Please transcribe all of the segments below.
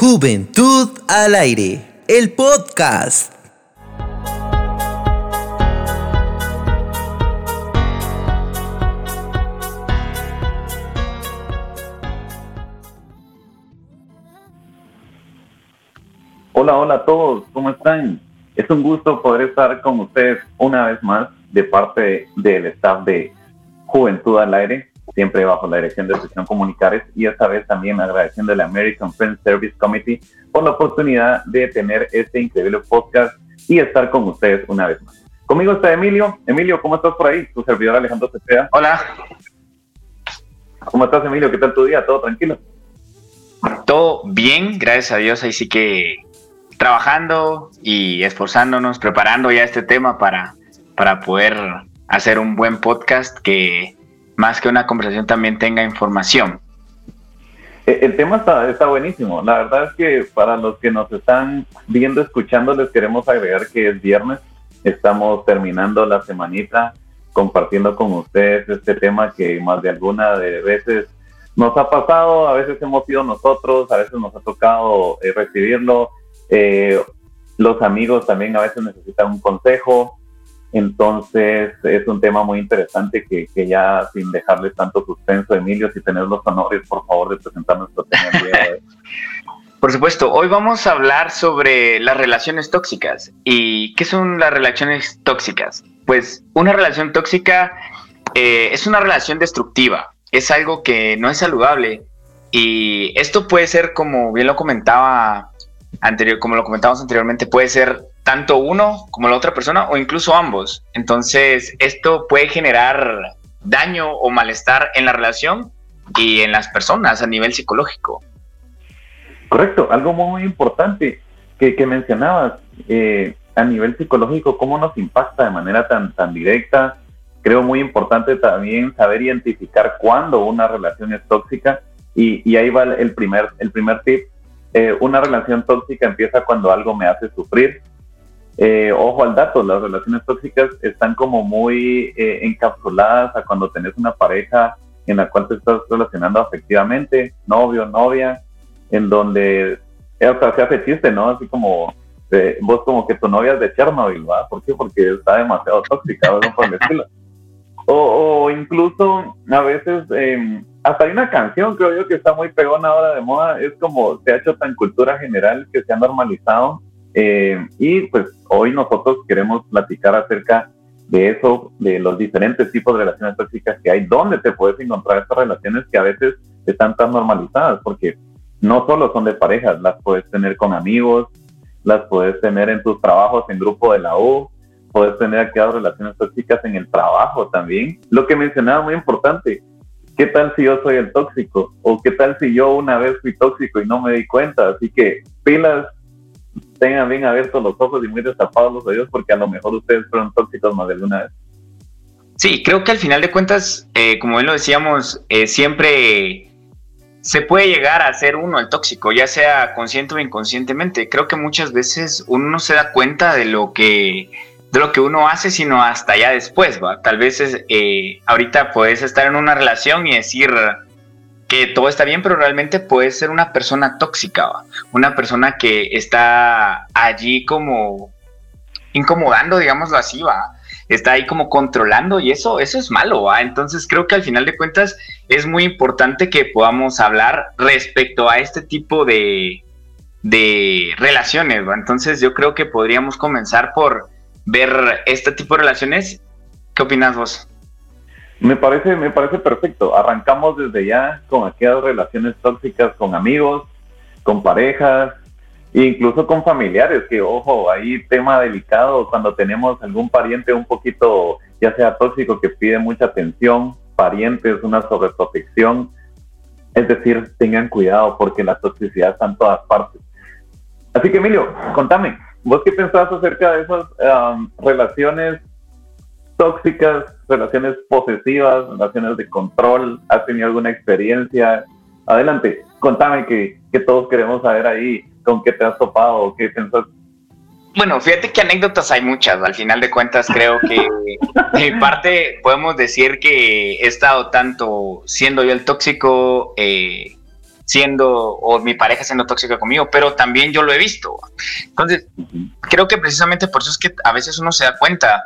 Juventud al aire, el podcast. Hola, hola a todos, ¿cómo están? Es un gusto poder estar con ustedes una vez más de parte del staff de Juventud al Aire, siempre bajo la dirección de Sección Comunicares y esta vez también agradeciendo al American Friends Service Committee por la oportunidad de tener este increíble podcast y estar con ustedes una vez más. Conmigo está Emilio. Emilio, ¿cómo estás por ahí? Tu servidor Alejandro Cepeda. Hola. ¿Cómo estás, Emilio? ¿Qué tal tu día? ¿Todo tranquilo? Todo bien, gracias a Dios. Ahí sí que trabajando y esforzándonos, preparando ya este tema para, para poder hacer un buen podcast que más que una conversación también tenga información. Eh, el tema está, está buenísimo. La verdad es que para los que nos están viendo, escuchando, les queremos agregar que es viernes. Estamos terminando la semanita compartiendo con ustedes este tema que más de alguna de veces nos ha pasado, a veces hemos sido nosotros, a veces nos ha tocado eh, recibirlo. Eh, los amigos también a veces necesitan un consejo. Entonces es un tema muy interesante que, ya sin dejarle tanto suspenso, Emilio, si tenés los honores, por favor, de presentar nuestro tema. Por supuesto, hoy vamos a hablar sobre las relaciones tóxicas. ¿Y qué son las relaciones tóxicas? Pues una relación tóxica eh, es una relación destructiva, es algo que no es saludable y esto puede ser, como bien lo comentaba anterior, como lo comentamos anteriormente, puede ser tanto uno como la otra persona o incluso ambos. Entonces, esto puede generar daño o malestar en la relación y en las personas a nivel psicológico. Correcto, algo muy importante que, mencionabas eh, a nivel psicológico, cómo nos impacta de manera tan, tan directa. Creo muy importante también saber identificar cuándo una relación es tóxica y, y ahí va el primer, el primer tip. Eh, una relación tóxica empieza cuando algo me hace sufrir, eh, ojo al dato, las relaciones tóxicas están como muy eh, encapsuladas a cuando tenés una pareja en la cual te estás relacionando afectivamente, novio, novia, en donde, eh, o sea, se hace chiste, ¿no? Así como, vos como que tu novia es de Chernobyl, ¿va? ¿Por qué? Porque está demasiado tóxica, ¿no? Por el estilo. O, o, incluso a veces, eh, hasta hay una canción, creo yo, que está muy pegona ahora de moda, es como se ha hecho tan cultura general que se ha normalizado eh, y pues hoy nosotros queremos platicar acerca de eso, de los diferentes tipos de relaciones tóxicas que hay, dónde te puedes encontrar estas relaciones que a veces están tan normalizadas, porque no solo son de parejas, las puedes tener con amigos, las puedes tener en tus trabajos en grupo de la U, puedes tener aquellas relaciones tóxicas en el trabajo también. Lo que mencionaba muy importante, ¿qué tal si yo soy el tóxico? ¿O qué tal si yo una vez fui tóxico y no me di cuenta? Así que pilas tengan bien abiertos los ojos y muy destapados los oídos porque a lo mejor ustedes fueron tóxicos más de alguna vez. Sí, creo que al final de cuentas, eh, como bien lo decíamos, eh, siempre se puede llegar a ser uno el tóxico, ya sea consciente o inconscientemente. Creo que muchas veces uno no se da cuenta de lo que de lo que uno hace, sino hasta ya después, ¿va? Tal vez eh, ahorita puedes estar en una relación y decir, que todo está bien, pero realmente puede ser una persona tóxica, una persona que está allí como incomodando, digámoslo así, va. Está ahí como controlando y eso, eso es malo. Entonces creo que al final de cuentas es muy importante que podamos hablar respecto a este tipo de, de relaciones. Entonces yo creo que podríamos comenzar por ver este tipo de relaciones. ¿Qué opinas vos? Me parece, me parece perfecto. Arrancamos desde ya con aquellas relaciones tóxicas con amigos, con parejas, incluso con familiares, que ojo, hay tema delicado cuando tenemos algún pariente un poquito, ya sea tóxico, que pide mucha atención, parientes, una sobreprotección. Es decir, tengan cuidado porque la toxicidad está en todas partes. Así que Emilio, contame, ¿vos qué pensás acerca de esas um, relaciones tóxicas, relaciones posesivas, relaciones de control, ¿has tenido alguna experiencia? Adelante, contame que, que todos queremos saber ahí con qué te has topado, qué pensás. Bueno, fíjate que anécdotas hay muchas. Al final de cuentas, creo que de mi parte podemos decir que he estado tanto siendo yo el tóxico, eh, siendo, o mi pareja siendo tóxica conmigo, pero también yo lo he visto. Entonces, creo que precisamente por eso es que a veces uno se da cuenta.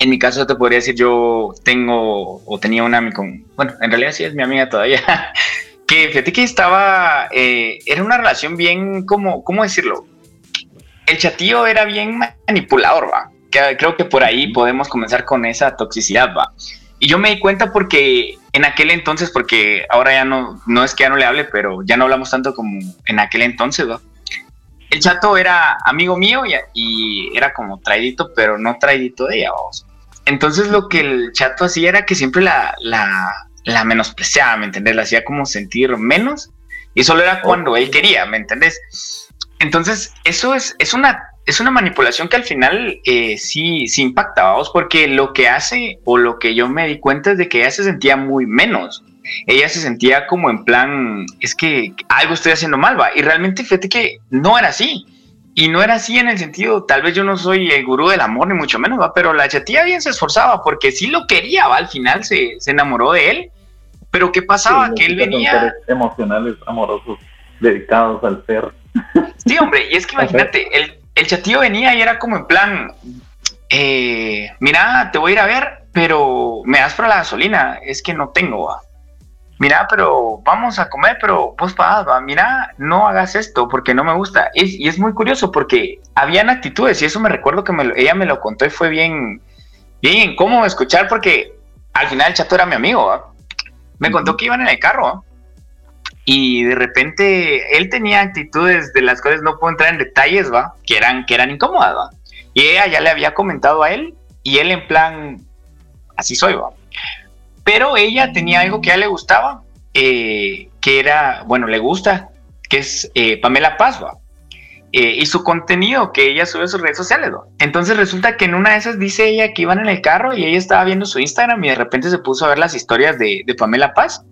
En mi caso te podría decir, yo tengo o tenía una amiga, bueno, en realidad sí es mi amiga todavía, que fíjate que estaba, eh, era una relación bien, como, ¿cómo decirlo? El chatío era bien manipulador, va. creo que por ahí podemos comenzar con esa toxicidad, va. Y yo me di cuenta porque en aquel entonces, porque ahora ya no, no es que ya no le hable, pero ya no hablamos tanto como en aquel entonces, ¿no? El chato era amigo mío y, era como traidito, pero no traidito de ella. Entonces lo que el chato hacía era que siempre la, menospreciaba, ¿me entendés? La hacía como sentir menos y solo era cuando él quería, ¿me entendés? Entonces eso es, es una es una manipulación que al final eh, sí, sí impacta, vamos, porque lo que hace o lo que yo me di cuenta es de que ella se sentía muy menos. Ella se sentía como en plan, es que algo estoy haciendo mal, va. Y realmente fíjate que no era así. Y no era así en el sentido, tal vez yo no soy el gurú del amor, ni mucho menos, va, pero la chatía bien se esforzaba porque sí lo quería, va. Al final se, se enamoró de él. Pero ¿qué pasaba? que él venía. Emocionales, amorosos, dedicados al ser. Sí, hombre, y es que imagínate, él el chatillo venía y era como en plan, eh, mira, te voy a ir a ver, pero me das para la gasolina, es que no tengo, va. Mira, pero vamos a comer, pero vos pagas, va. Mira, no hagas esto porque no me gusta. y es muy curioso porque habían actitudes y eso me recuerdo que ella me lo contó y fue bien, bien incómodo escuchar porque al final el chato era mi amigo, ¿va? Me contó que iban en el carro, y de repente él tenía actitudes de las cuales no puedo entrar en detalles, ¿va? Que eran, que eran incómodas, ¿va? Y ella ya le había comentado a él y él en plan, así soy, ¿va? Pero ella tenía algo que a él le gustaba, eh, que era, bueno, le gusta, que es eh, Pamela Paz, ¿va? Eh, y su contenido que ella sube a sus redes sociales. Entonces resulta que en una de esas dice ella que iban en el carro y ella estaba viendo su Instagram y de repente se puso a ver las historias de, de Pamela Paz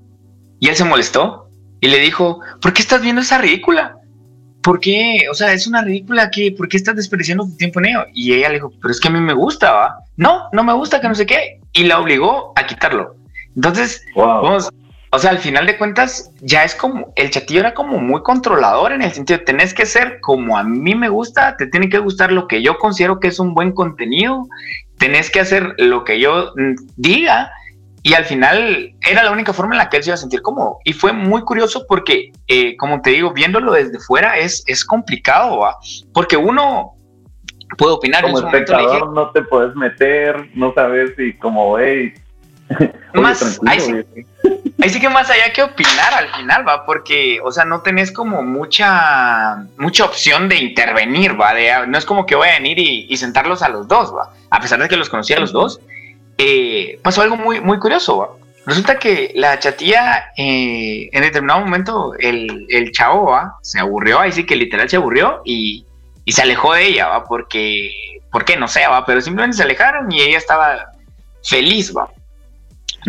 y él se molestó y le dijo, ¿por qué estás viendo esa ridícula? ¿Por qué? O sea, es una ridícula que, ¿por qué estás desperdiciando tu tiempo en ello? Y ella le dijo, pero es que a mí me gusta, ¿va? No, no me gusta, que no sé qué. Y la obligó a quitarlo. Entonces, vamos, o sea, al final de cuentas, ya es como, el chatillo era como muy controlador en el sentido, tenés que ser como a mí me gusta, te tiene que gustar lo que yo considero que es un buen contenido, tenés que hacer lo que yo mm, diga y al final era la única forma en la que él se iba a sentir cómodo. Y fue muy curioso porque, eh, como te digo, viéndolo desde fuera es, es complicado, ¿va? porque uno puede opinar. Como espectador no te puedes meter, no sabes si como, hey, más, ahí, sí, ahí, sí, que más allá que opinar al final, va, porque, o sea, no tenés como mucha, mucha opción de intervenir, va, no es como que voy a venir y, y sentarlos a los dos, va, a pesar de que los conocía a los dos, eh, pasó algo muy, muy curioso. Resulta que la chatilla, eh, en determinado momento, el, el chavo se aburrió, ahí sí que literal se aburrió y, y se alejó de ella, ¿va? porque, ¿por qué? No sé, ¿va? pero simplemente se alejaron y ella estaba feliz, ¿va?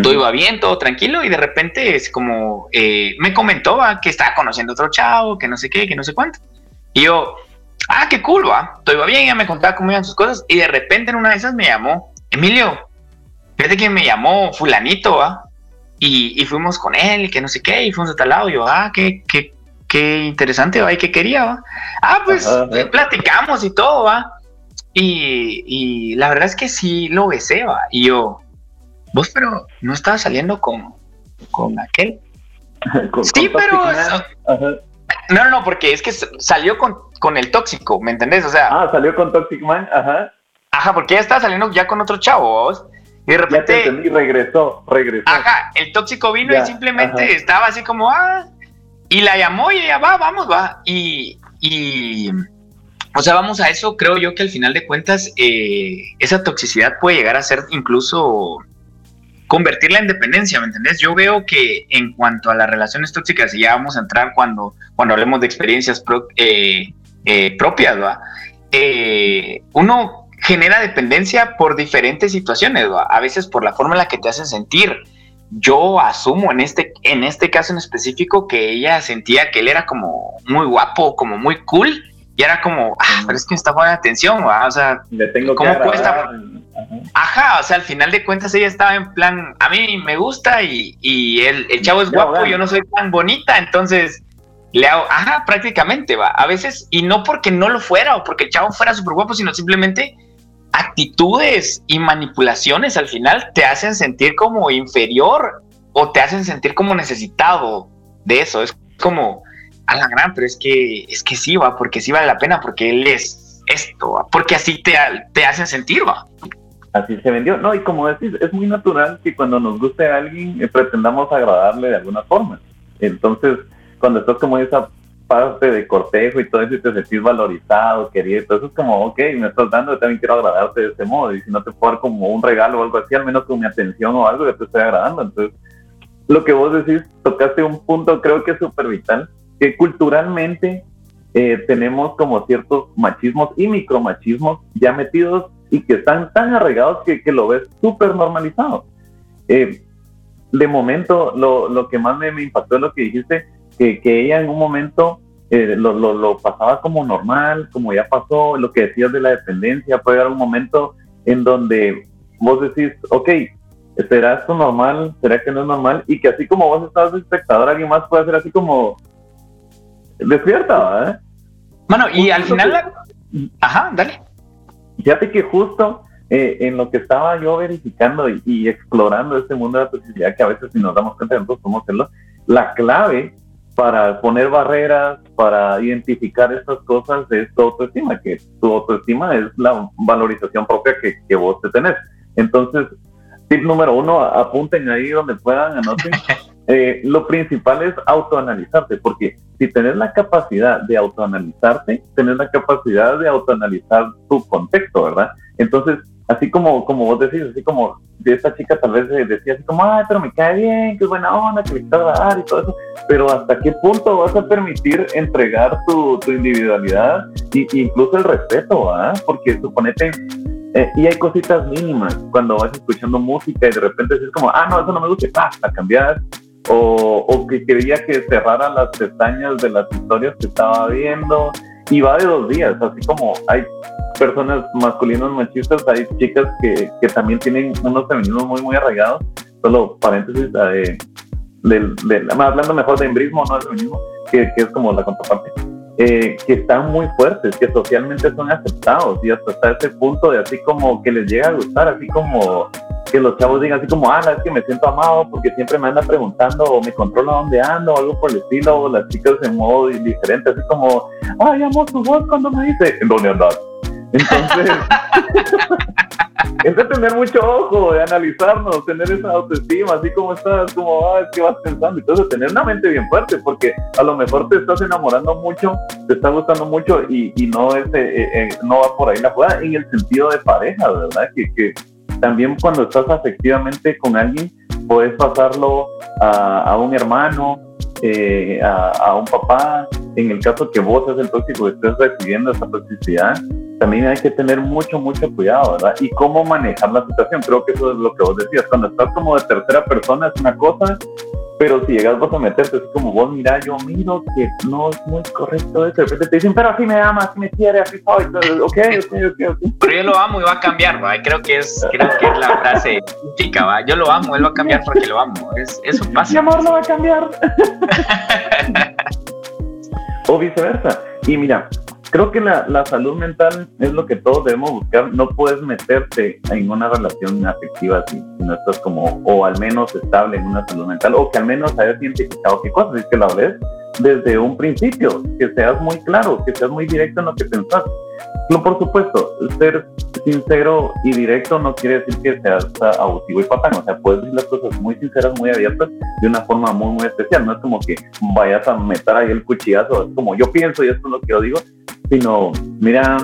Todo iba bien, todo tranquilo y de repente es como eh, me comentó ¿va? que estaba conociendo otro chavo, que no sé qué, que no sé cuánto. Y yo, ah, qué cool, va. Todo iba bien, ella me contaba cómo iban sus cosas y de repente en una de esas me llamó, Emilio, Fíjate que me llamó fulanito, ¿va? Y, fuimos con él, que no sé qué, y fuimos a tal lado. Y yo, ah, qué, qué, qué interesante, ¿va? ¿Y qué quería, va? Ah, pues platicamos y todo, ¿va? Y, la verdad es que sí lo besé, ¿va? Y yo, vos, pero no estaba saliendo con, con aquel. sí, pero. No, no, no, porque es que salió con, con el tóxico, ¿me entendés? O sea. Ah, salió con Toxic Man, ajá. Ajá, porque ella estaba saliendo ya con otro chavo, ¿vos? Y de repente. regresó, regresó. Ajá, el tóxico vino y simplemente estaba así como, ah, y la llamó y ella va, vamos, va. Y, y, o sea, vamos a eso, creo yo que al final de cuentas, eh, esa toxicidad puede llegar a ser incluso convertirla en dependencia, ¿me entendés? Yo veo que en cuanto a las relaciones tóxicas, y ya vamos a entrar cuando, cuando hablemos de experiencias eh, eh, propias, ¿va? uno genera dependencia por diferentes situaciones, a veces por la forma en la que te hacen sentir. Yo asumo en este, en este caso en específico que ella sentía que él era como muy guapo, como muy cool, Y era como, ah, pero es que me está poniendo atención, o sea, Le tengo ¿cómo que cuesta? Ajá. Ajá, o sea, al final de cuentas ella estaba en plan, a mí me gusta y, y el, el chavo es guapo, bueno. yo no soy tan bonita, entonces le hago, ajá, prácticamente va. A veces, y no porque no lo fuera o porque el chavo fuera súper guapo, sino simplemente actitudes y manipulaciones al final te hacen sentir como inferior o te hacen sentir como necesitado de eso. Es como, a la gran, pero es que, es que sí va, porque sí vale la pena, porque él es esto, va, porque así te, te hacen sentir, va. Así se vendió. No, y como decís, es muy natural que cuando nos guste a alguien eh, pretendamos agradarle de alguna forma. Entonces, cuando estás como esa parte de cortejo y todo eso y te sentís valorizado, querido, entonces es como, ok, me estás dando, yo también quiero agradarte de este modo. Y si no te puedo dar como un regalo o algo así, al menos con mi atención o algo, yo te estoy agradando. Entonces, lo que vos decís, tocaste un punto creo que es súper vital, que culturalmente eh, tenemos como ciertos machismos y micromachismos ya metidos y que están tan arraigados que, que lo ves súper normalizado. Eh, de momento, lo, lo que más me, impactó es lo que dijiste, que, que ella en un momento eh, lo, lo, pasaba como normal, como ya pasó, lo que decías de la dependencia, puede haber un momento en donde vos decís, ok, ¿será esto normal? ¿Será que no es normal? Y que así como vos estás espectador, alguien más puede ser así como despierta, ¿verdad? Bueno, y al final, la- ajá, dale. Fíjate que justo eh, en lo que estaba yo verificando y, y explorando este mundo de la toxicidad, que a veces si nos damos cuenta nosotros podemos hacerlo, la clave para poner barreras, para identificar estas cosas es tu autoestima, que tu autoestima es la valorización propia que, que vos te tenés. Entonces, tip número uno, apunten ahí donde puedan, anoten. Eh, lo principal es autoanalizarte, porque si tenés la capacidad de autoanalizarte, tenés la capacidad de autoanalizar tu contexto, ¿verdad? Entonces, así como, como vos decís, así como de esta chica tal vez eh, decía así como, ay, pero me cae bien, qué buena onda, que me está agradar y todo eso, pero hasta qué punto vas a permitir entregar tu, tu individualidad y incluso el respeto, ¿verdad? Porque suponete, eh, y hay cositas mínimas cuando vas escuchando música y de repente dices como, ah, no, eso no me gusta, ah, la cambias, o, o que quería que cerrara las pestañas de las historias que estaba viendo, y va de dos días, así como hay personas masculinos machistas, hay chicas que, que también tienen unos feminismos muy, muy arraigados, solo paréntesis, eh, del, del- hablando mejor de embrismo, no del feminismo, que, que es como la contraparte, eh, que están muy fuertes, que socialmente son aceptados y hasta hasta ese punto de así como que les llega a gustar, así como que los chavos digan así como, ah, es que me siento amado porque siempre me anda preguntando o me controla dónde ando o algo por el estilo, o las chicas en modo diferente, así como, ay, amo tu voz cuando me dice, ¿en dónde andas? Entonces, es de tener mucho ojo, de analizarnos, tener esa autoestima, así como estás, como vas, qué vas pensando, entonces tener una mente bien fuerte, porque a lo mejor te estás enamorando mucho, te está gustando mucho y, y no, es, eh, eh, no va por ahí la jugada en el sentido de pareja, ¿verdad? Que, que también cuando estás afectivamente con alguien, puedes pasarlo a, a un hermano, eh, a, a un papá, en el caso que vos seas el tóxico y estés recibiendo esa toxicidad, también hay que tener mucho, mucho cuidado, ¿verdad? Y cómo manejar la situación. Creo que eso es lo que vos decías. Cuando estás como de tercera persona es una cosa, pero si llegas vos a meterte así como vos, mira, yo miro que no es muy correcto eso. De repente te dicen, pero así me ama, así me quiere, así soy. Ok, ok, ok, ok. Pero yo lo amo y va a cambiar, ¿va? Creo que es, creo que es la frase típica, ¿va? Yo lo amo, él va a cambiar porque lo amo. Es, eso Mi pasa. amor no va a cambiar. o viceversa. Y mira, creo que la, la salud mental es lo que todos debemos buscar. No puedes meterte en una relación afectiva si, no estás como, o al menos estable en una salud mental, o que al menos hayas identificado qué cosas, es que la hables desde un principio, que seas muy claro, que seas muy directo en lo que pensás. No, por supuesto, ser sincero y directo no quiere decir que seas abusivo y patán, o sea, puedes decir las cosas muy sinceras, muy abiertas, de una forma muy, muy especial. No es como que vayas a meter ahí el cuchillazo, es como yo pienso y esto es lo que yo digo, sino, mira,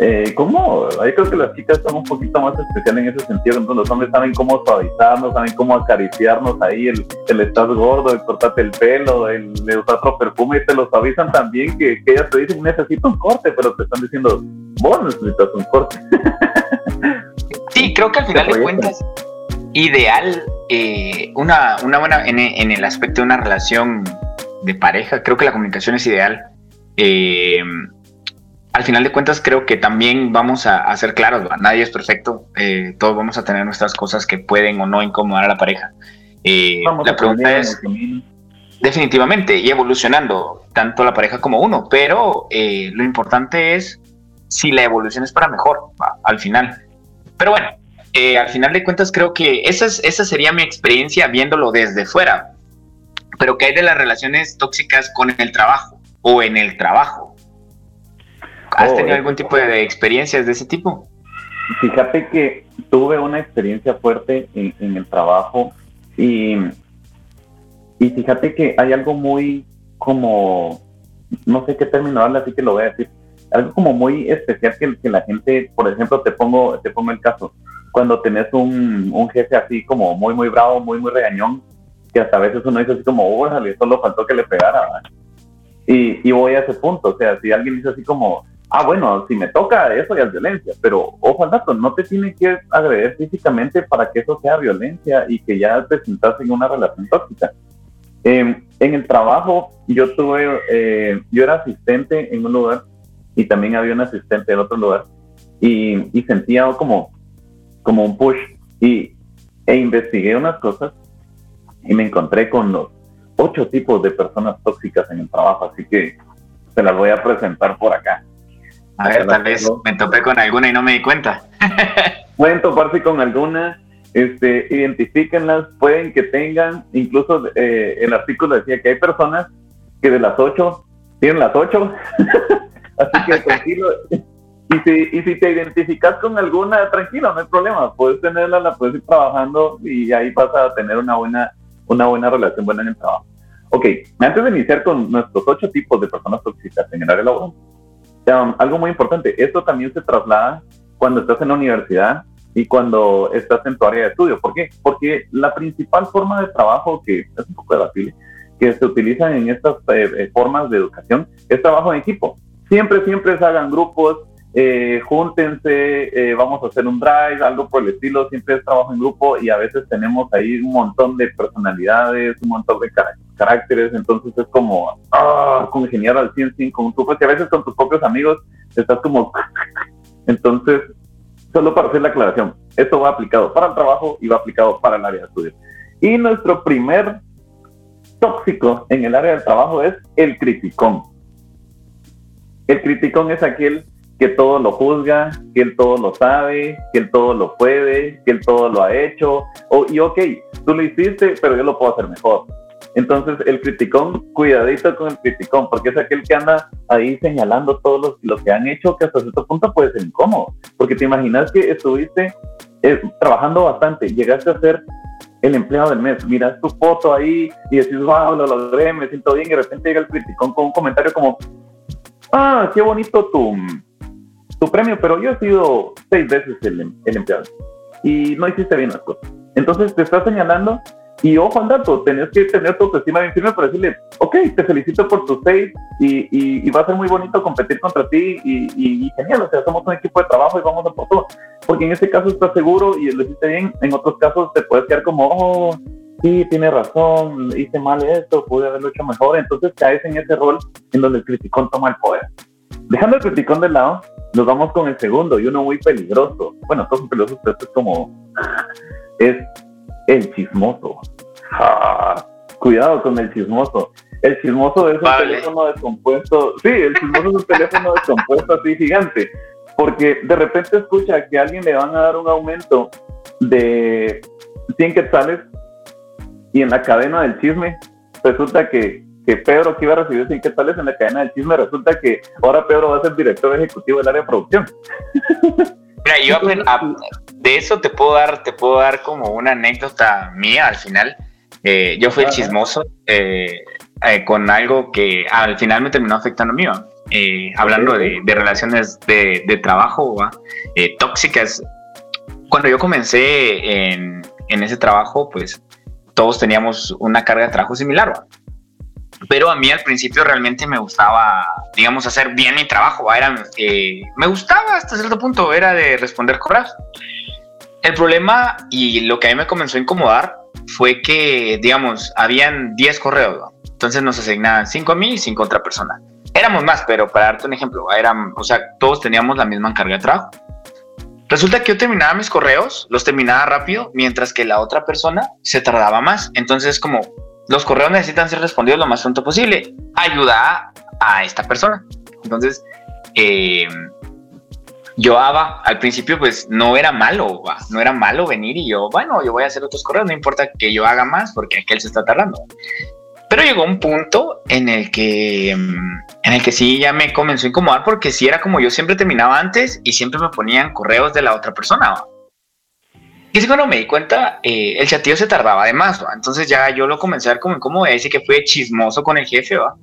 eh, ¿cómo? Yo creo que las chicas son un poquito más especiales en ese sentido, entonces los hombres saben cómo suavizarnos, saben cómo acariciarnos ahí, el, el estás gordo, el cortarte el pelo, el, el usar otro perfume, y te lo suavizan también, que, que ellas te dicen, necesito un corte, pero te están diciendo, vos necesitas un corte. Sí, creo que al final de cuentas, ideal, eh, una, una buena, en, en el aspecto de una relación de pareja, creo que la comunicación es ideal. Eh, al final de cuentas creo que también vamos a, ser claros, nadie es perfecto, eh, todos vamos a tener nuestras cosas que pueden o no incomodar a la pareja. Eh, la pregunta es, definitivamente, y evolucionando, tanto la pareja como uno, pero eh, lo importante es si la evolución es para mejor, al final. Pero bueno, al final de cuentas creo que esa, es, esa sería mi experiencia viéndolo desde fuera. Pero ¿qué hay de las relaciones tóxicas con el trabajo o en el trabajo? ¿Has oh, tenido algún tipo de experiencias de ese tipo? Fíjate que tuve una experiencia fuerte en, el trabajo y, y fíjate que hay algo muy como, no sé qué término habla, así que lo voy a decir, algo como muy especial que, que la gente, por ejemplo, te pongo, te pongo el caso, cuando tenés un, un jefe así como muy, muy bravo, muy, muy regañón, que hasta a veces uno dice así como, órale, solo faltó que le pegara. Y, y voy a ese punto, o sea, si alguien dice así como, ah, bueno, si me toca eso ya es violencia, pero ojo al dato, no te tiene que agredir físicamente para que eso sea violencia y que ya te sientas en una relación tóxica. Em, en el trabajo, yo tuve, eh, yo era asistente en un lugar y también había un asistente en otro lugar y, y sentía como, como un push y, e investigué unas cosas y me encontré con los ocho tipos de personas tóxicas en el trabajo, así que se las voy a presentar por acá. A ver, tal vez me topé con alguna y no me di cuenta. Pueden toparse con alguna, este, identifíquenlas, pueden que tengan, incluso eh, el artículo decía que hay personas que de las ocho tienen las ocho, así que tranquilo. Y si, y si te identificas con alguna, tranquilo, no hay problema, puedes tenerla, la puedes ir trabajando y ahí vas a tener una buena, una buena relación buena en el trabajo. Ok, antes de iniciar con nuestros ocho tipos de personas tóxicas en el área laboral, algo muy importante, esto también se traslada cuando estás en la universidad y cuando estás en tu área de estudio. ¿Por qué? Porque la principal forma de trabajo que es un poco debatible, que se utiliza en estas eh, eh, formas de educación es trabajo en equipo. Siempre, siempre se hagan grupos, eh, júntense, eh, vamos a hacer un drive, algo por el estilo, siempre es trabajo en grupo y a veces tenemos ahí un montón de personalidades, un montón de caracteres, entonces es como, ah, ingeniero al 100, con tu y a veces con tus propios amigos estás como, entonces, solo para hacer la aclaración, esto va aplicado para el trabajo y va aplicado para el área de estudio. Y nuestro primer tóxico en el área del trabajo es el criticón. El criticón es aquel que todo lo juzga, que él todo lo sabe, que él todo lo puede, que él todo lo ha hecho. O, y ok, tú lo hiciste, pero yo lo puedo hacer mejor. Entonces, el criticón, cuidadito con el criticón, porque es aquel que anda ahí señalando todo lo, que han hecho, que hasta cierto punto puede ser incómodo. Porque te imaginas que estuviste eh, trabajando bastante, llegaste a ser el empleado del mes, miras tu foto ahí y decís, wow, lo logré, me siento bien, y de repente llega el criticón con un comentario como, ah, qué bonito tu, tu premio, pero yo he sido seis veces el, el empleado y no hiciste bien las cosas. Entonces te está señalando y ojo al dato, tenés que tener tu autoestima bien firme para decirle, ok, te felicito por tus seis y, y, va a ser muy bonito competir contra ti y, y, genial, o sea, somos un equipo de trabajo y vamos a por todo. Porque en este caso estás seguro y lo hiciste bien, en otros casos te puedes quedar como, oh, sí, tiene razón, hice mal esto, pude haberlo hecho mejor. Entonces caes en ese rol en donde el criticón toma el poder. Dejando el criticón de lado, nos vamos con el segundo y uno muy peligroso. Bueno, todos son peligrosos, pero esto es como. Es el chismoso. Ah, cuidado con el chismoso. El chismoso es un teléfono descompuesto. Sí, el chismoso es un teléfono descompuesto así gigante. Porque de repente escucha que a alguien le van a dar un aumento de 100 quetzales y en la cadena del chisme resulta que que Pedro que iba a recibir 100 quetzales en la cadena del chisme, resulta que ahora Pedro va a ser director ejecutivo del área de producción. Mira, yo de eso te puedo dar, te puedo dar como una anécdota mía al final. Eh, yo fui el chismoso eh, eh, con algo que al final me terminó afectando a mí. hablando de, relaciones de, trabajo tóxicas. Cuando yo comencé en, en, ese trabajo, pues todos teníamos una carga de trabajo similar. ¿va? Pero a mí al principio realmente me gustaba, digamos, hacer bien mi trabajo. Era, eh, me gustaba hasta cierto punto, era de responder correos. El problema y lo que a mí me comenzó a incomodar fue que, digamos, habían 10 correos, entonces nos asignaban 5 a mí y 5 a otra persona. Éramos más, pero para darte un ejemplo, eran, o sea, todos teníamos la misma carga de trabajo. Resulta que yo terminaba mis correos, los terminaba rápido, mientras que la otra persona se tardaba más. Entonces, como los correos necesitan ser respondidos lo más pronto posible, ayuda a, esta persona. Entonces, eh, yo Ava, al principio pues no era malo, no era malo venir y yo, bueno, yo voy a hacer otros correos, no importa que yo haga más porque aquel se está tardando. Pero llegó un punto en el que, mm, en el que sí ya me comenzó a incomodar porque sí era como yo siempre terminaba antes y siempre me ponían correos de la otra persona. Y es cuando me di cuenta, eh, el chatillo se tardaba de más, entonces ya yo lo comencé a ver como incómodo y que fue chismoso con el jefe, ¿va?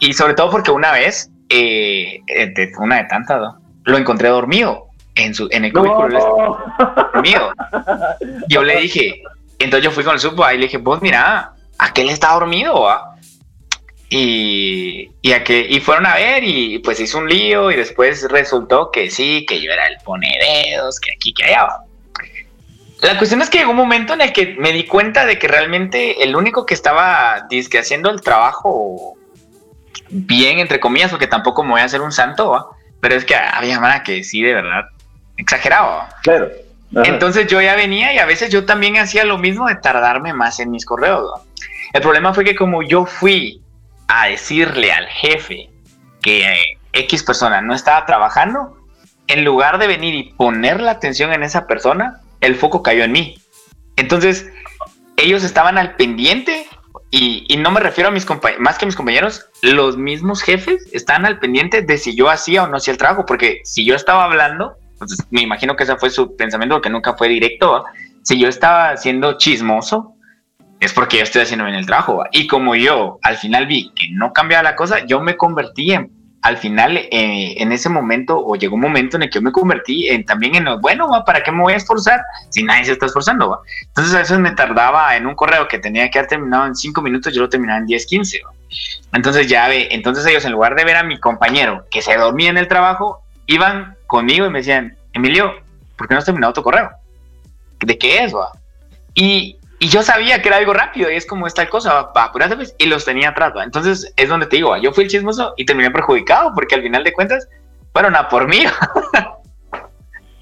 y sobre todo porque una vez, eh, eh una de tantas, lo encontré dormido en, su, en el cubículo. Dormido. Yo le dije, entonces yo fui con el supo y le dije, vos mira, aquel está dormido, Y, y, y fueron a ver y pues hizo un lío y después resultó que sí, que yo era el pone dedos, que aquí, que allá. La cuestión es que llegó un momento en el que me di cuenta de que realmente el único que estaba disque haciendo el trabajo bien, entre comillas, porque tampoco me voy a hacer un santo, pero es que había manera que sí, de verdad, exagerado. Claro. Entonces yo ya venía y a veces yo también hacía lo mismo de tardarme más en mis correos. El problema fue que como yo fui a decirle al jefe que eh, X persona no estaba trabajando, en lugar de venir y poner la atención en esa persona, el foco cayó en mí. Entonces, ellos estaban al pendiente y, no me refiero a mis compañeros, más que a mis compañeros, los mismos jefes están al pendiente de si yo hacía o no hacía el trabajo, porque si yo estaba hablando, pues me imagino que ese fue su pensamiento, que nunca fue directo, si yo estaba siendo chismoso, es porque yo estoy haciendo bien el trabajo. Y como yo al final vi que no cambiaba la cosa, yo me convertí en, al final, eh, en ese momento, o llegó un momento en el que yo me convertí en, también en, bueno, ¿para qué me voy a esforzar si nadie se está esforzando? ¿va? Entonces a veces me tardaba en un correo que tenía que haber terminado en cinco minutos, yo lo terminaba en 10, 15. Entonces ya ve, entonces ellos en lugar de ver a mi compañero que se dormía en el trabajo, iban conmigo y me decían, Emilio, ¿por qué no has terminado tu correo? ¿De qué es? Va? Y, y yo sabía que era algo rápido y es como esta cosa, para apurarse pues, y los tenía atrás. Entonces es donde te digo, yo fui el chismoso y terminé perjudicado porque al final de cuentas fueron a por mí.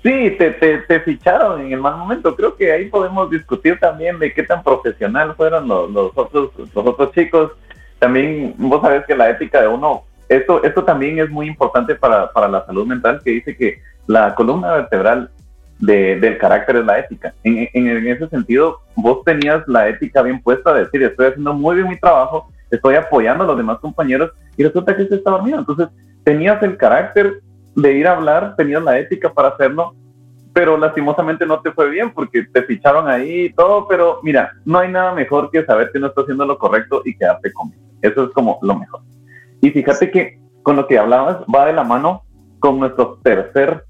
Sí, te, te, ficharon en el mal momento. Creo que ahí podemos discutir también de qué tan profesional fueron los, los, otros, los otros chicos. También vos sabés que la ética de uno, esto, esto también es muy importante para, para la salud mental, que dice que la columna vertebral del carácter es la ética. En, ese sentido, vos tenías la ética bien puesta de decir, estoy haciendo muy bien mi trabajo, estoy apoyando a los demás compañeros y resulta que se está dormido. Entonces, tenías el carácter de ir a hablar, tenías la ética para hacerlo, pero lastimosamente no te fue bien porque te ficharon ahí y todo, pero mira, no hay nada mejor que saber que no estás haciendo lo correcto y quedarte conmigo. Eso es como lo mejor. Y fíjate que con lo que hablabas va de la mano con nuestro tercer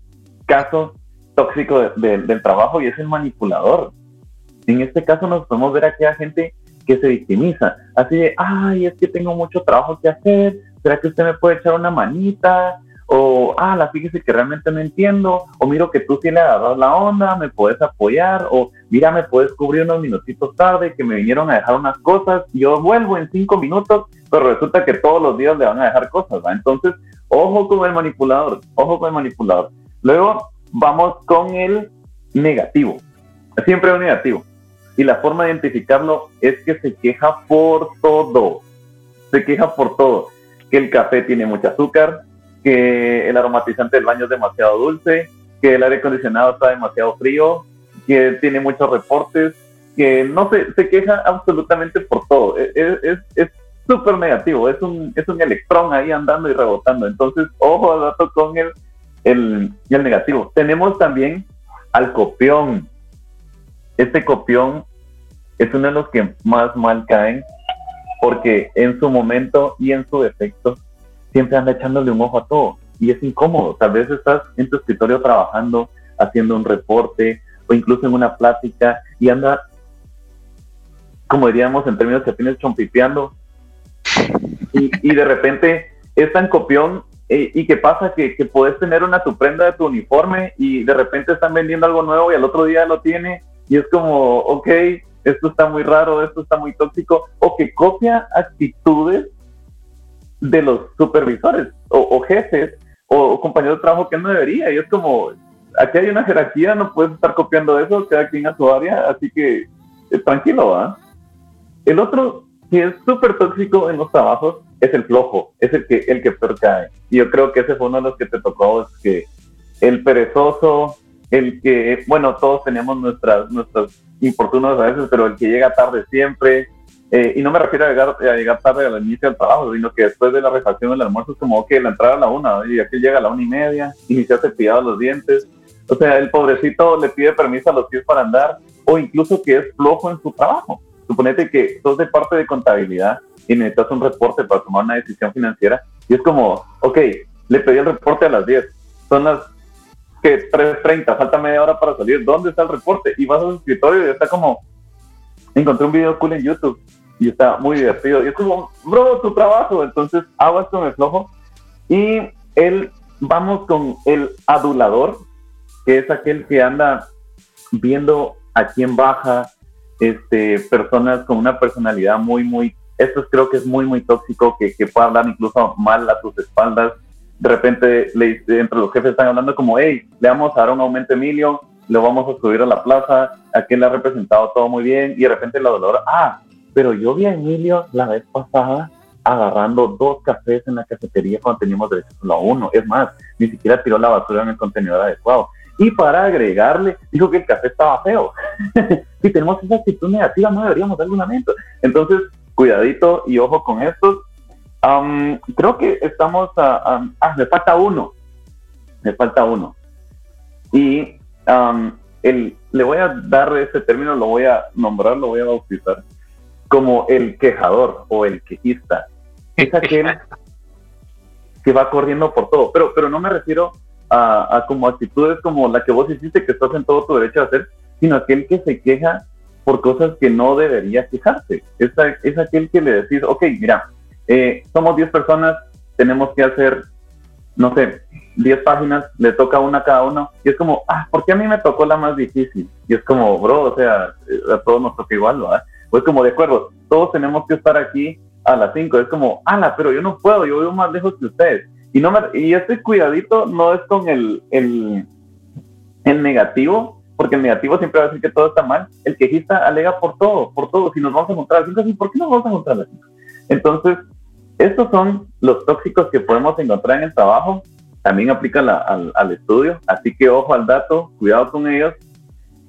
caso tóxico del trabajo y es el manipulador. En este caso nos podemos ver a aquella gente que se victimiza, así de, ay, es que tengo mucho trabajo que hacer, ¿será que usted me puede echar una manita? O, ah, la fíjese que realmente no entiendo, o miro que tú sí le dado la onda, me puedes apoyar, o mira, me puedes cubrir unos minutitos tarde, que me vinieron a dejar unas cosas, yo vuelvo en cinco minutos, pero resulta que todos los días le van a dejar cosas, ¿va? Entonces, ojo con el manipulador, ojo con el manipulador. Luego, vamos con el negativo. Siempre un negativo. Y la forma de identificarlo es que se queja por todo. Se queja por todo. Que el café tiene mucho azúcar, que el aromatizante del baño es demasiado dulce, que el aire acondicionado está demasiado frío, que tiene muchos reportes, que no se, se queja absolutamente por todo. E, e, es súper negativo, es un, es un electrón ahí andando y rebotando. Entonces, ojo al dato con el el, el negativo. Tenemos también al copión. Este copión es uno de los que más mal caen porque en su momento y en su defecto siempre anda echándole un ojo a todo y es incómodo. Tal vez estás en tu escritorio trabajando, haciendo un reporte o incluso en una plática y anda, como diríamos en términos que tienes chompipeando y, y de repente es tan copión eh, ¿Y qué pasa? Que, que puedes tener una tu prenda de tu uniforme y de repente están vendiendo algo nuevo y al otro día lo tiene y es como, ok, esto está muy raro, esto está muy tóxico, o que copia actitudes de los supervisores o, jefes o, compañeros de trabajo que no debería. Y es como, aquí hay una jerarquía, no puedes estar copiando eso, cada quien a su área, así que eh, tranquilo, ¿va? El otro que es súper tóxico en los trabajos es el flojo, es el que, el que peor cae. Y yo creo que ese fue uno de los que te tocó, es que el perezoso, el que, bueno, todos tenemos nuestras, nuestras infortunas a veces, pero el que llega tarde siempre, eh, y no me refiero a llegar, a llegar tarde al inicio del trabajo, sino que después de la refacción del almuerzo es como que la entrada a la una, y aquí llega a la una y media, y se hace pillado los dientes. O sea, el pobrecito le pide permiso a los pies para andar, o incluso que es flojo en su trabajo. Suponete que sos de parte de contabilidad y necesitas un reporte para tomar una decisión financiera, y es como, ok, le pedí el reporte a las 10, son las que 3.30, falta media hora para salir, ¿dónde está el reporte? Y vas a su escritorio y está como, encontré un video cool en YouTube y está muy divertido. Y es como, bro, tu trabajo. Entonces, aguas con el flojo. Y él, vamos con el adulador, que es aquel que anda viendo a quién baja, este, personas con una personalidad muy, muy, esto creo que es muy, muy tóxico, que, que puede hablar incluso mal a tus espaldas. De repente, le, entre los jefes están hablando como, hey, le vamos a dar un aumento a Emilio, lo vamos a subir a la plaza, aquel le ha representado todo muy bien, y de repente la dolor, ah, pero yo vi a Emilio la vez pasada agarrando dos cafés en la cafetería cuando teníamos derecho solo a uno. Es más, ni siquiera tiró la basura en el contenedor adecuado. Y para agregarle, dijo que el café estaba feo. si tenemos esa actitud negativa, no deberíamos dar un lamento. Entonces, cuidadito y ojo con esto. creo que estamos a, Ah, me falta uno. Me falta uno. Y el, le voy a dar ese término, lo voy a nombrar, lo voy a bautizar como el quejador o el quejista. Es aquel que va corriendo por todo. Pero, pero no me refiero a, como actitudes como la que vos hiciste, que estás en todo tu derecho a hacer, sino aquel que se queja por cosas que no debería quejarse. Es, es aquel que le decís, ok, mira, eh, somos 10 personas, tenemos que hacer, no sé, 10 páginas, le toca una a cada uno, y es como, ah, ¿por qué a mí me tocó la más difícil? Y es como, bro, o sea, a todos nos toca igual, ¿verdad? Pues como de acuerdo, todos tenemos que estar aquí a las 5. Es como, ala, pero yo no puedo, yo vivo más lejos que ustedes. Y, no me, y este cuidadito no es con el, el, el negativo, porque el negativo siempre va a decir que todo está mal. El quejista alega por todo, por todo. Si nos vamos a encontrar a las 5, ¿por qué nos vamos a encontrar a las 5? Entonces, estos son los tóxicos que podemos encontrar en el trabajo. También aplica al, al estudio. Así que ojo al dato, cuidado con ellos.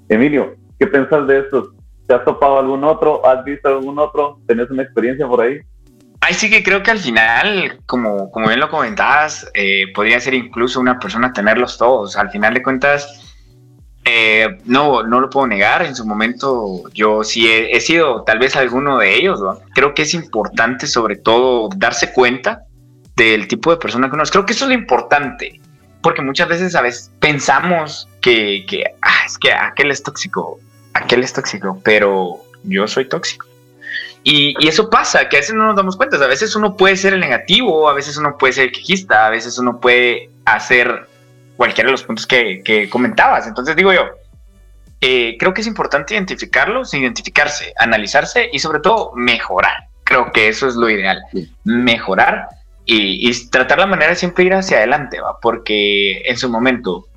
Emilio, ¿qué pensás de estos? ¿Te has topado algún otro? ¿Has visto algún otro? ¿Tenés una experiencia por ahí? Ay, sí que creo que al final, como, como bien lo comentabas, eh, podría ser incluso una persona tenerlos todos. Al final de cuentas, eh, no, no lo puedo negar. En su momento yo sí he, sido tal vez alguno de ellos. Creo que es importante sobre todo darse cuenta del tipo de persona que uno es. Creo que eso es lo importante. Porque muchas veces a veces pensamos que, que ah, es que aquel es tóxico aquel es tóxico, pero yo soy tóxico. Y, eso pasa, que a veces no nos damos cuenta. A veces uno puede ser el negativo, a veces uno puede ser el quejista, a veces uno puede hacer cualquiera de los puntos que, comentabas. Entonces digo yo, eh, creo que es importante identificarlos, identificarse, analizarse y sobre todo mejorar. Creo que eso es lo ideal, mejorar y, y, tratar la manera de siempre ir hacia adelante, ¿va? porque en su momento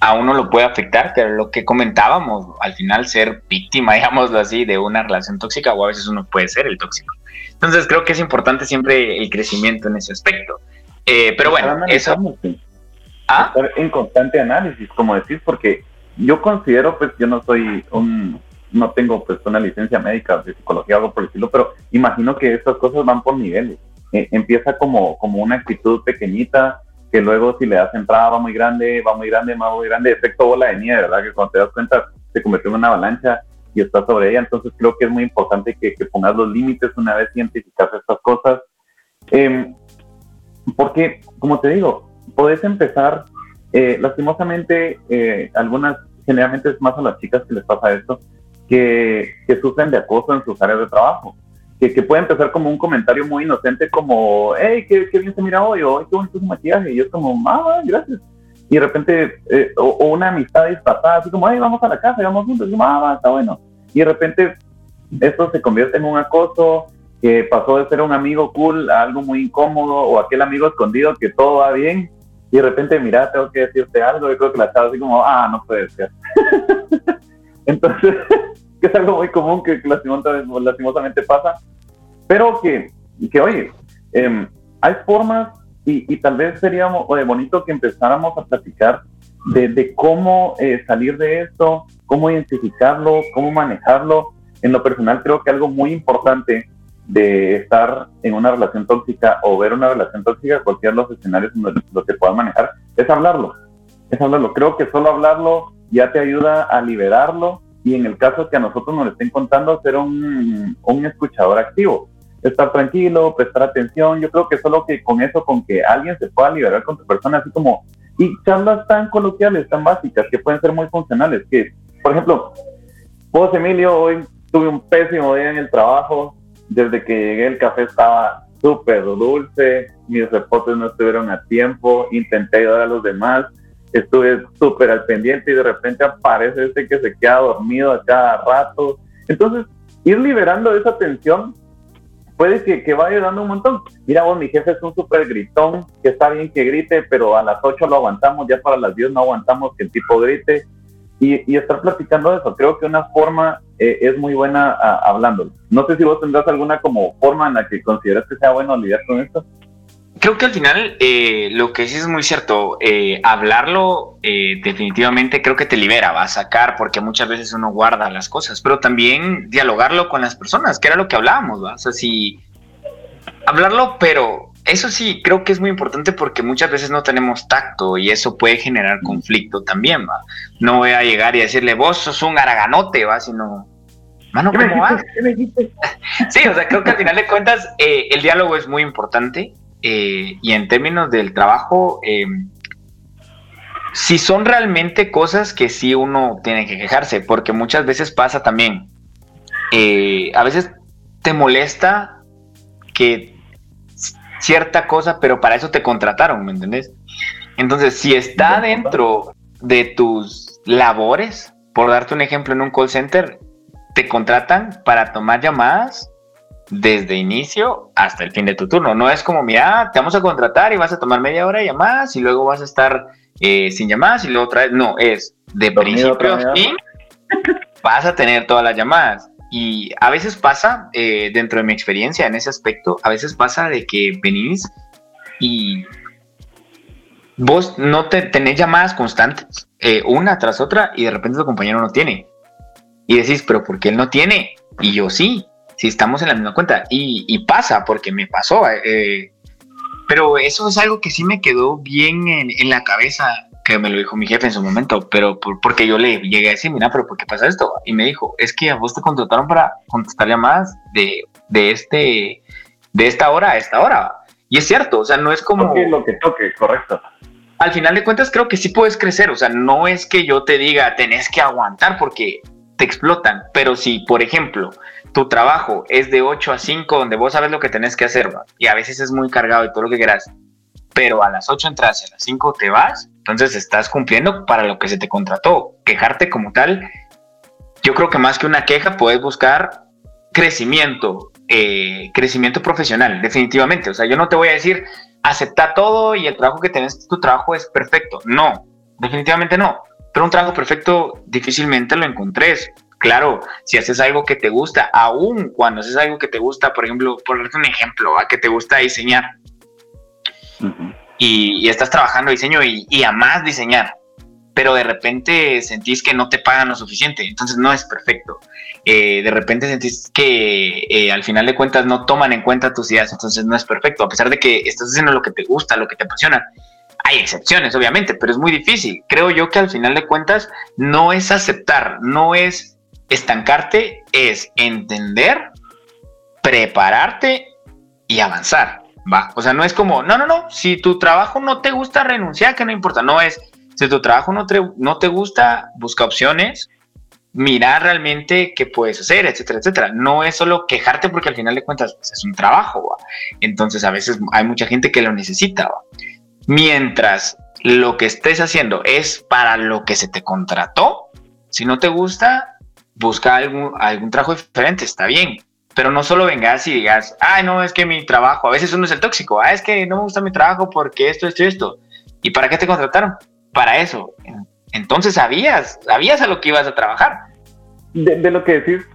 a uno lo puede afectar, pero lo que comentábamos, al final ser víctima, digámoslo así, de una relación tóxica o a veces uno puede ser el tóxico. Entonces creo que es importante siempre el crecimiento en ese aspecto. Eh, pero bueno, eso... ¿Ah? Estar en constante análisis, como decís, porque yo considero, pues yo no soy un, no tengo pues una licencia médica de psicología o algo por el estilo, pero imagino que estas cosas van por niveles. Eh, empieza como, como una actitud pequeñita, que luego si le das entrada va muy grande, va muy grande, va muy grande, efecto bola de nieve, ¿verdad? Que cuando te das cuenta se convirtió en una avalancha y estás sobre ella, entonces creo que es muy importante que, pongas los límites una vez identificas estas cosas, em, porque, como te digo, puedes empezar, eh, lastimosamente, eh, algunas, generalmente es más a las chicas que les pasa esto, que, que sufren de acoso en sus áreas de trabajo que, puede empezar como un comentario muy inocente, como, hey, qué, bien se mira hoy, o qué bonito su maquillaje, y yo como, ah, gracias. Y de repente, eh, o, una amistad disfrazada, así como, hey, vamos a la casa, vamos juntos, y yo, ah, está bueno. Y de repente, esto se convierte en un acoso, que pasó de ser un amigo cool a algo muy incómodo o aquel amigo escondido que todo va bien y de repente, mira, tengo que decirte algo, yo creo que la chava así como, ah, no puede ser. Entonces, que es algo muy común que lastimosamente, pasa, pero que, que oye, em, hay formas y, tal vez sería bonito que empezáramos a platicar de, de cómo eh, salir de esto, cómo identificarlo, cómo manejarlo. En lo personal creo que algo muy importante de estar en una relación tóxica o ver una relación tóxica, cualquiera de los escenarios en los que puedan manejar, es hablarlo. Es hablarlo. Creo que solo hablarlo ya te ayuda a liberarlo y en el caso que a nosotros nos estén contando, ser un, un escuchador activo. Estar tranquilo, prestar atención. Yo creo que solo que con eso, con que alguien se pueda liberar con tu persona, así como, y charlas tan coloquiales, tan básicas, que pueden ser muy funcionales, que, por ejemplo, vos, Emilio, hoy tuve un pésimo día en el trabajo, desde que llegué el café estaba súper dulce, mis reportes no estuvieron a tiempo, intenté ayudar a los demás, estuve súper al pendiente y de repente aparece este que se queda dormido a cada rato. Entonces, ir liberando esa tensión puede que, que vaya ayudando un montón. Mira vos, mi jefe es un súper gritón, que está bien que grite, pero a las 8 lo aguantamos, ya para las 10 no aguantamos que el tipo grite. Y, y estar platicando de eso, creo que una forma eh, es muy buena hablando. No sé si vos tendrás alguna como forma en la que consideras que sea bueno lidiar con esto. Creo que al final eh, lo que sí es muy cierto, eh, hablarlo definitivamente creo que te libera, va a sacar, porque muchas veces uno guarda las cosas, pero también dialogarlo con las personas, que era lo que hablábamos, ¿va? O sea, si hablarlo, pero eso sí, creo que es muy importante porque muchas veces no tenemos tacto y eso puede generar conflicto también, ¿va? No voy a llegar y decirle, vos sos un araganote, ¿va? Sino, Mano, ¿cómo va? sí, o sea, creo que al final de cuentas eh, el diálogo es muy importante eh, y en términos del trabajo, eh, si son realmente cosas que sí uno tiene que quejarse, porque muchas veces pasa también, a veces te molesta que cierta cosa, pero para eso te contrataron, ¿me entendés? Entonces, si está dentro de tus labores, por darte un ejemplo en un call center, te contratan para tomar llamadas desde inicio hasta el fin de tu turno. No es como, mira, te vamos a contratar y vas a tomar media hora de llamadas y luego vas a estar eh, sin llamadas y luego otra vez. No, es de principio a fin vas a tener todas las llamadas. Y a veces pasa, eh, dentro de mi experiencia en ese aspecto, a veces pasa de que venís y vos no te, tenés llamadas constantes, eh, una tras otra, y de repente tu compañero no tiene y decís, pero ¿por qué él no tiene? Y yo sí, si estamos en la misma cuenta. Y, pasa, porque me pasó. Eh, pero eso es algo que sí me quedó bien en, la cabeza, que me lo dijo mi jefe en su momento, pero porque yo le llegué a decir, mira, pero ¿por qué pasa esto? Y me dijo, es que a vos te contrataron para contestar llamadas de, de, este, de esta hora a esta hora. Y es cierto, o sea, no es como... lo que toque, correcto al final de cuentas creo que sí puedes crecer, o sea, no es que yo te diga tenés que aguantar porque te explotan. Pero si, por ejemplo, tu trabajo es de 8 a 5, donde vos sabes lo que tenés que hacer, y a veces es muy cargado y todo lo que quieras, pero a las 8 entras y a las 5 te vas, entonces estás cumpliendo para lo que se te contrató. Quejarte como tal, yo creo que más que una queja, puedes buscar crecimiento, eh, crecimiento profesional, definitivamente. O sea, yo no te voy a decir, acepta todo y el trabajo que tenés, tu trabajo es perfecto. No, definitivamente no pero un trabajo perfecto difícilmente lo encontrés. Claro, si haces algo que te gusta, aún cuando haces algo que te gusta, por ejemplo, por un ejemplo, a que te gusta diseñar y, estás trabajando diseño y, y más diseñar, pero de repente sentís que no te pagan lo suficiente, entonces no es perfecto. Eh, de repente sentís que eh, al final de cuentas no toman en cuenta tus ideas, entonces no es perfecto, a pesar de que estás haciendo lo que te gusta, lo que te apasiona, hay excepciones, obviamente, pero es muy difícil. Creo yo que al final de cuentas no es aceptar, no es estancarte, es entender, prepararte y avanzar. Va, o sea, no es como, no, no, no, si tu trabajo no te gusta, renunciar, que no importa, no es, si tu trabajo no te, no te gusta, busca opciones, mirar realmente qué puedes hacer, etcétera, etcétera. No es solo quejarte porque al final de cuentas pues, es un trabajo, entonces a veces hay mucha gente que lo necesita. ¿va? Mientras lo que estés haciendo es para lo que se te contrató, si no te gusta, busca algún, algún trabajo diferente, está bien. Pero no solo vengas y digas, ay, no, es que mi trabajo, a veces uno es el tóxico, ah, es que no me gusta mi trabajo porque esto, esto y esto. ¿Y para qué te contrataron? Para eso. Entonces sabías, sabías a lo que ibas a trabajar. De, lo que decís,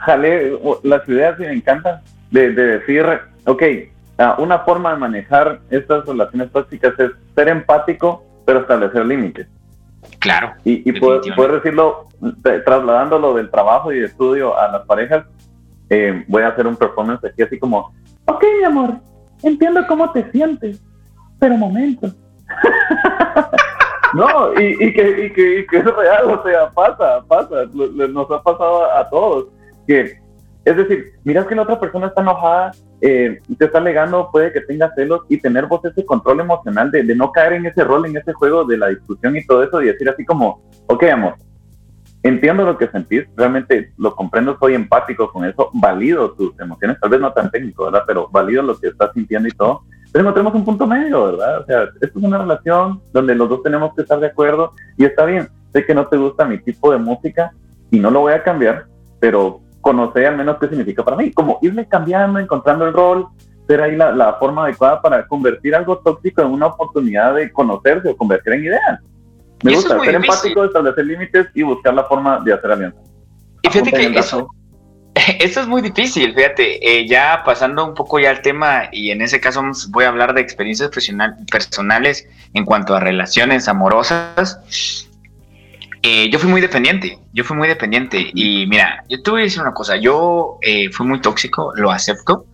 jale las ideas y me encantan, de, decir, ok, ah, una forma de manejar estas relaciones tóxicas es ser empático, pero establecer límites. Claro. Y, y poder, decirlo, trasladándolo del trabajo y de estudio a las parejas, eh, voy a hacer un performance aquí así como, ok, mi amor, entiendo cómo te sientes, pero momento. no, y, que, y, que, es real, o sea, pasa, pasa, nos ha pasado a, todos, que es decir, miras que la otra persona está enojada, eh, te está negando, puede que tenga celos y tener vos ese control emocional de, de, no caer en ese rol, en ese juego de la discusión y todo eso y decir así como, ok, amor, entiendo lo que sentís, realmente lo comprendo, soy empático con eso, valido tus emociones, tal vez no tan técnico, ¿verdad? Pero valido lo que estás sintiendo y todo. Pero encontremos un punto medio, ¿verdad? O sea, esto es una relación donde los dos tenemos que estar de acuerdo y está bien. Sé que no te gusta mi tipo de música y no lo voy a cambiar, pero conocer al menos qué significa para mí. Como irle cambiando, encontrando el rol, ser ahí la, forma adecuada para convertir algo tóxico en una oportunidad de conocerse o convertir en ideas. Me gusta ser empático, establecer límites y buscar la forma de hacer alianzas. Y fíjate que eso, es muy difícil, fíjate, eh, ya pasando un poco ya al tema, y en ese caso voy a hablar de experiencias personales en cuanto a relaciones amorosas. Eh, yo fui muy dependiente, yo fui muy dependiente. Y mira, yo te voy a decir una cosa, yo eh, fui muy tóxico, lo acepto,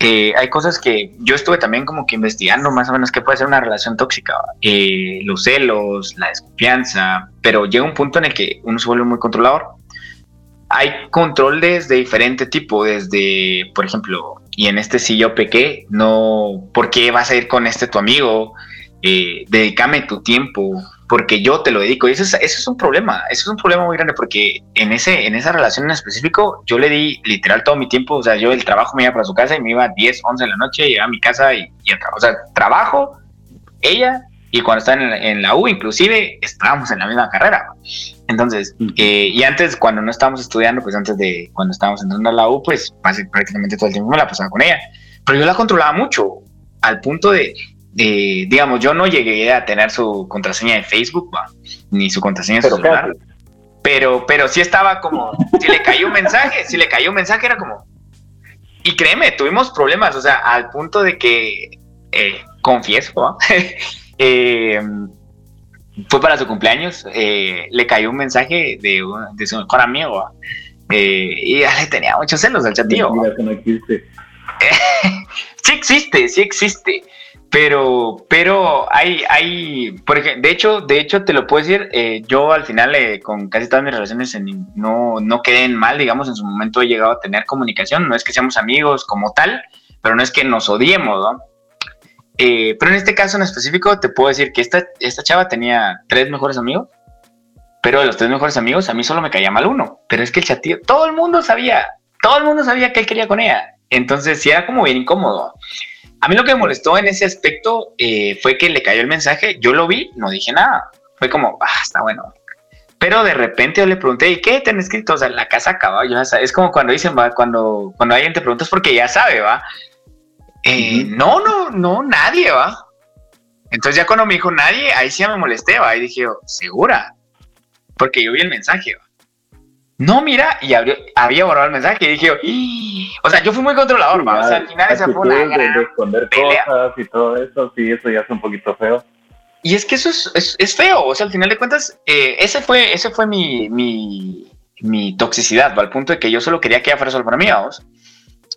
hay cosas que yo estuve también como que investigando más o menos qué puede ser una relación tóxica, eh, los celos, la desconfianza, pero llega un punto en el que uno se vuelve muy controlador. Hay controles de diferente tipo, desde, por ejemplo, y en este sí yo pequé, no, ¿por qué vas a ir con este tu amigo? Eh, dedícame tu tiempo, porque yo te lo dedico. Y eso es, eso es un problema, eso es un problema muy grande, porque en, ese, en esa relación en específico, yo le di literal todo mi tiempo, o sea, yo el trabajo me iba para su casa y me iba a 10, 11 de la noche, llegaba a mi casa y, y o sea, trabajo, ella, y cuando estaba en la, U, inclusive, estábamos en la misma carrera. Entonces, eh, y antes, cuando no estábamos estudiando, pues antes de cuando estábamos entrando a la U, pues prácticamente todo el tiempo me la pasaba con ella. Pero yo la controlaba mucho, al punto de, digamos, yo no llegué a tener su contraseña de Facebook, ni su contraseña de celular. Pero, pero sí estaba como, si le cayó un mensaje, si le cayó un mensaje era como, y créeme, tuvimos problemas, o sea, al punto de que, eh, confieso, eh, fue para su cumpleaños, eh, le cayó un mensaje de, de su mejor amigo, y ya le tenía muchos celos al chatío. sí existe, sí existe. Pero, pero hay, hay, por ejemplo, de hecho, de hecho te lo puedo decir, eh, yo al final eh, con casi todas mis relaciones no, no queden mal, digamos, en su momento he llegado a tener comunicación, no es que seamos amigos como tal, pero no es que nos odiemos, ¿no? Eh, pero en este caso en específico te puedo decir que esta, esta chava tenía tres mejores amigos, pero de los tres mejores amigos a mí solo me caía mal uno, pero es que el chatillo, todo el mundo sabía, todo el mundo sabía que él quería con ella, entonces sí era como bien incómodo. A mí lo que me molestó en ese aspecto eh, fue que le cayó el mensaje, yo lo vi, no dije nada. Fue como, ah, está bueno. Pero de repente yo le pregunté, ¿y qué te han escrito? O sea, la casa acaba, ya Es como cuando dicen, va, cuando, cuando alguien te pregunta es porque ya sabe, va. Eh, no, no, no, nadie, va. Entonces ya cuando me dijo nadie, ahí sí me molesté, va. Y dije, ¿segura? Porque yo vi el mensaje, va no, mira, y había borrado el mensaje y dije, o sea, yo fui muy controlador, o sea, al final esa fue una gran esconder cosas y todo eso, sí, eso ya es un poquito feo. Y es que eso es, es, feo, o sea, al final de cuentas, eh, ese fue, ese fue mi, mi, mi toxicidad, al punto de que yo solo quería que ella fuera solo para mí, vamos.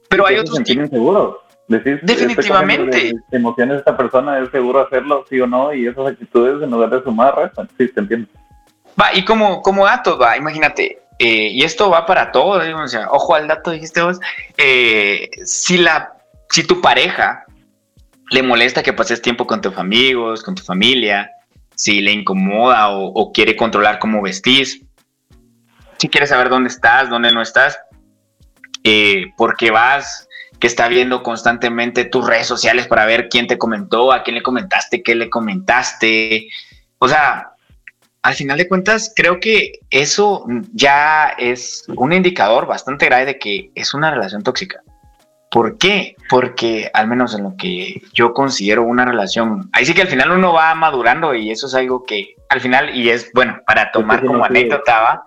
Pero hay otros que... inseguros. Decir, Definitivamente. emociones de esta persona, es seguro hacerlo, sí o no, y esas actitudes en lugar de sumar, sí, te entiendo. Va, y como, como datos, va, imagínate, eh, y esto va para todo, ojo al dato, dijiste vos, eh, si, la, si tu pareja le molesta que pases tiempo con tus amigos, con tu familia, si le incomoda o, quiere controlar cómo vestís, si quiere saber dónde estás, dónde no estás, eh, porque vas, que está viendo constantemente tus redes sociales para ver quién te comentó, a quién le comentaste, qué le comentaste. O sea, al final de cuentas, creo que eso ya es un indicador bastante grave de que es una relación tóxica. ¿Por qué? Porque al menos en lo que yo considero una relación, ahí sí que al final uno va madurando y eso es algo que al final, y es bueno, para tomar como anécdota, ¿va?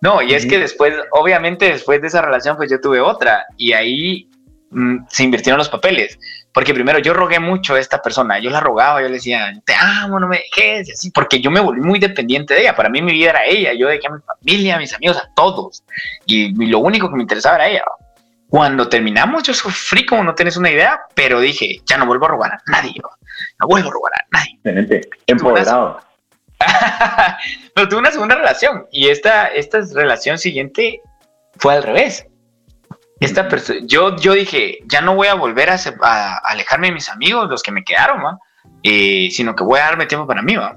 No, y es que después, obviamente después de esa relación, pues yo tuve otra y ahí mm, se invirtieron los papeles. Porque primero yo rogué mucho a esta persona, yo la rogaba, yo le decía, te amo, no me dejes, y así, porque yo me volví muy dependiente de ella. Para mí mi vida era ella, yo dejé a mi familia, a mis amigos, a todos. Y, lo único que me interesaba era ella. Cuando terminamos, yo sufrí como no tienes una idea, pero dije, ya no vuelvo a robar a nadie, no vuelvo a robar a nadie. Excelente, empoderado. pero tuve una segunda relación y esta, esta relación siguiente fue al revés esta persona, yo, yo dije, ya no voy a volver a, alejarme de mis amigos, los que me quedaron, eh, sino que voy a darme tiempo para mí. ¿va?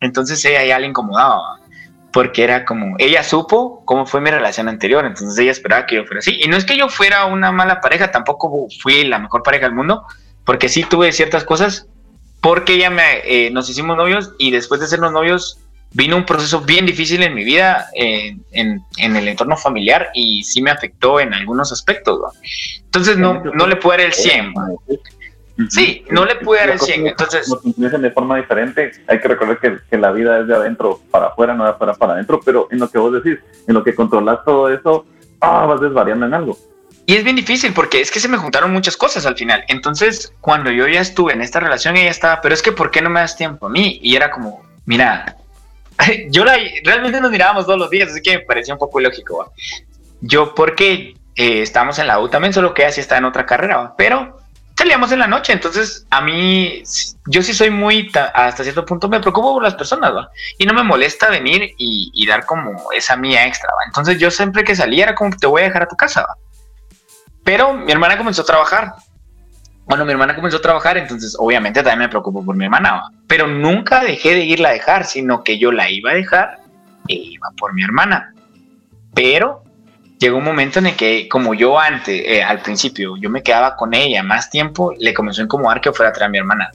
Entonces ella ya le incomodaba, porque era como, ella supo cómo fue mi relación anterior, entonces ella esperaba que yo fuera así. Y no es que yo fuera una mala pareja, tampoco fui la mejor pareja del mundo, porque sí tuve ciertas cosas, porque ella me, eh, nos hicimos novios y después de sernos novios vino un proceso bien difícil en mi vida, en, el entorno familiar, y sí me afectó en algunos aspectos. Entonces no, no le puedo dar el 100. Sí, no le pude dar el 100. Entonces, nos de forma diferente. Hay que recordar que, la vida es de adentro para afuera, no de afuera para adentro, pero en lo que vos decís, en lo que controlas todo eso, ah, vas desvariando en algo. Y es bien difícil porque es que se me juntaron muchas cosas al final. Entonces, cuando yo ya estuve en esta relación, ella estaba, pero es que ¿por qué no me das tiempo a mí? Y era como, mira, yo la, realmente nos mirábamos todos los días, así que me parecía un poco ilógico. Yo, porque eh, estábamos en la U también, solo que así está en otra carrera, pero salíamos en la noche, entonces a mí, yo sí soy muy, hasta cierto punto me preocupo por las personas, y no me molesta venir y, dar como esa mía extra, entonces yo siempre que salía era como te voy a dejar a tu casa, pero mi hermana comenzó a trabajar, bueno, mi hermana comenzó a trabajar, entonces obviamente también me preocupo por mi hermana, pero nunca dejé de irla a dejar, sino que yo la iba a dejar e iba por mi hermana. Pero llegó un momento en el que, como yo antes, eh, al principio, yo me quedaba con ella más tiempo, le comenzó a incomodar que fuera a traer a mi hermana.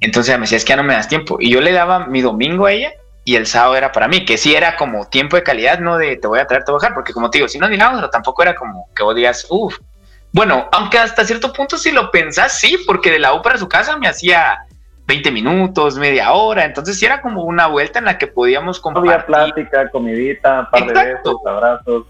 Entonces me decía, es que ya no me das tiempo. Y yo le daba mi domingo a ella y el sábado era para mí, que sí era como tiempo de calidad, no de te voy a traer, te voy a dejar, porque como te digo, si no dinábamos, pero tampoco era como que vos digas, uff, bueno, aunque hasta cierto punto si lo pensás, sí, porque de la U para su casa me hacía 20 minutos, media hora, entonces sí era como una vuelta en la que podíamos compartir. Había plática, comidita, par de besos, abrazos.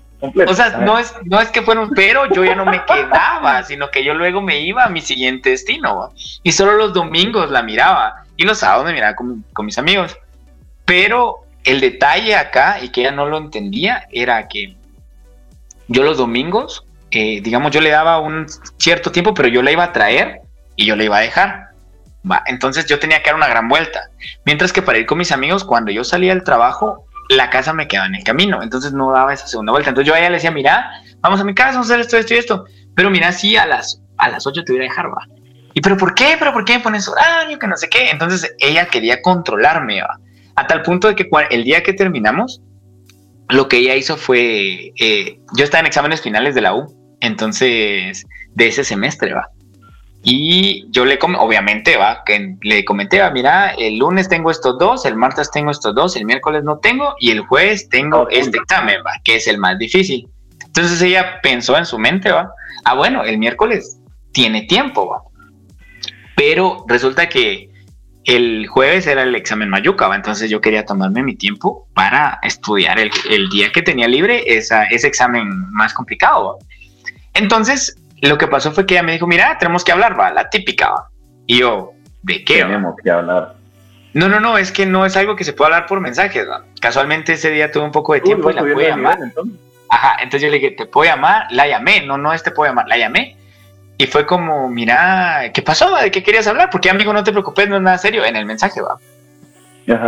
O sea, no es, no es que fueron, pero yo ya no me quedaba, sino que yo luego me iba a mi siguiente destino. Y solo los domingos la miraba y los sábados me miraba con, con mis amigos. Pero el detalle acá, y que ella no lo entendía, era que yo los domingos eh, digamos, yo le daba un cierto tiempo, pero yo la iba a traer y yo la iba a dejar. Va, entonces yo tenía que dar una gran vuelta. Mientras que para ir con mis amigos, cuando yo salía del trabajo, la casa me quedaba en el camino. Entonces no daba esa segunda vuelta. Entonces yo a ella le decía, mira, vamos a mi casa, vamos a hacer esto, esto y esto. Pero mira, sí, a las, a las 8 te voy a dejar, va. ¿Y pero por qué? ¿Pero por qué me pones horario? Que no sé qué. Entonces ella quería controlarme, va. A tal punto de que el día que terminamos, lo que ella hizo fue, eh, yo estaba en exámenes finales de la U, entonces, de ese semestre, va. Y yo le, obviamente, va, que le comenté, va, mira, el lunes tengo estos dos, el martes tengo estos dos, el miércoles no tengo y el jueves tengo este examen, va, que es el más difícil. Entonces ella pensó en su mente, va, ah, bueno, el miércoles tiene tiempo, va. Pero resulta que el jueves era el examen Mayuca, entonces yo quería tomarme mi tiempo para estudiar el, día que tenía libre esa, ese examen más complicado. Entonces, lo que pasó fue que ella me dijo, mira, tenemos que hablar, va, la típica, va. Y yo, ¿de qué? Tenemos que hablar. No, no, no, es que no es algo que se pueda hablar por mensajes, va. Casualmente ese día tuve un poco de tiempo y la pude llamar. Ajá, entonces yo le dije, ¿te puedo llamar? La llamé, no, no, este puedo llamar, la llamé y fue como, mira, ¿qué pasó? ¿De qué querías hablar? Porque amigo, no te preocupes, no es nada serio. En el mensaje va.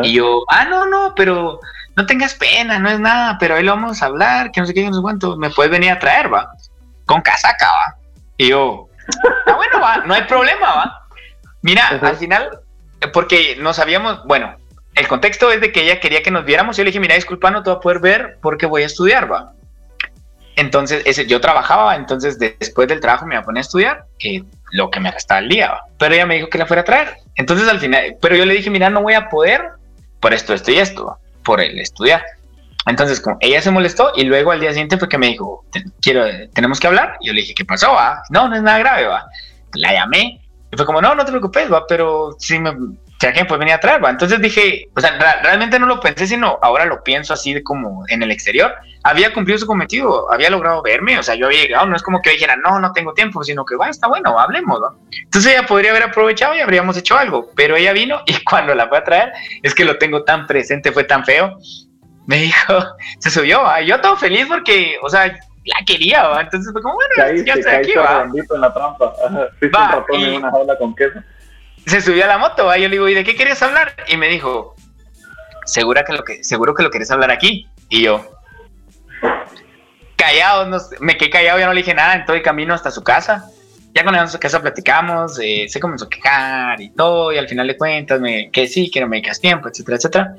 Y yo, ah, no, no, pero no tengas pena, no es nada, pero ahí lo vamos a hablar, que no sé qué, no sé cuánto. Me puedes venir a traer, va. Con casaca, va. Y yo, ah, bueno, va, no hay problema, va. Mira, al final, porque no sabíamos, bueno, el contexto es de que ella quería que nos viéramos. Yo le dije, mira, disculpa, no te voy a poder ver porque voy a estudiar, va. Entonces, ese, yo trabajaba, entonces después del trabajo me iba a poner a estudiar, que lo que me restaba el día, pero ella me dijo que la fuera a traer. Entonces al final, pero yo le dije, mira, no voy a poder por esto, esto y esto, por el estudiar. Entonces, como ella se molestó y luego al día siguiente fue que me dijo, quiero, tenemos que hablar. Y yo le dije, ¿qué pasó? Va? No, no es nada grave, va. La llamé y fue como, no, no te preocupes, va, pero sí me, ya que pues venía a traer, ¿va? Entonces dije, o sea, realmente no lo pensé, sino ahora lo pienso así de como en el exterior. Había cumplido su cometido, había logrado verme, o sea, yo había llegado, no es como que dijera, no, no tengo tiempo, sino que, va, está bueno, hablemos. Entonces ella podría haber aprovechado y habríamos hecho algo, pero ella vino y cuando la fue a traer, es que lo tengo tan presente, fue tan feo, me dijo, se subió, yo todo feliz porque, o sea, la quería, ¿va? Entonces fue como, bueno, ya estoy aquí, va. en la trampa, va, y... una jaula con queso se subió a la moto, yo le digo, ¿y de qué querías hablar? Y me dijo, ¿Segura que lo que, seguro que lo quieres hablar aquí. Y yo, callado, no, me quedé callado, ya no le dije nada, en todo el camino hasta su casa. Ya con a su casa platicamos, eh, se comenzó a quejar y todo, y al final de cuentas, me, que sí, que no me dedicas tiempo, etcétera, etcétera.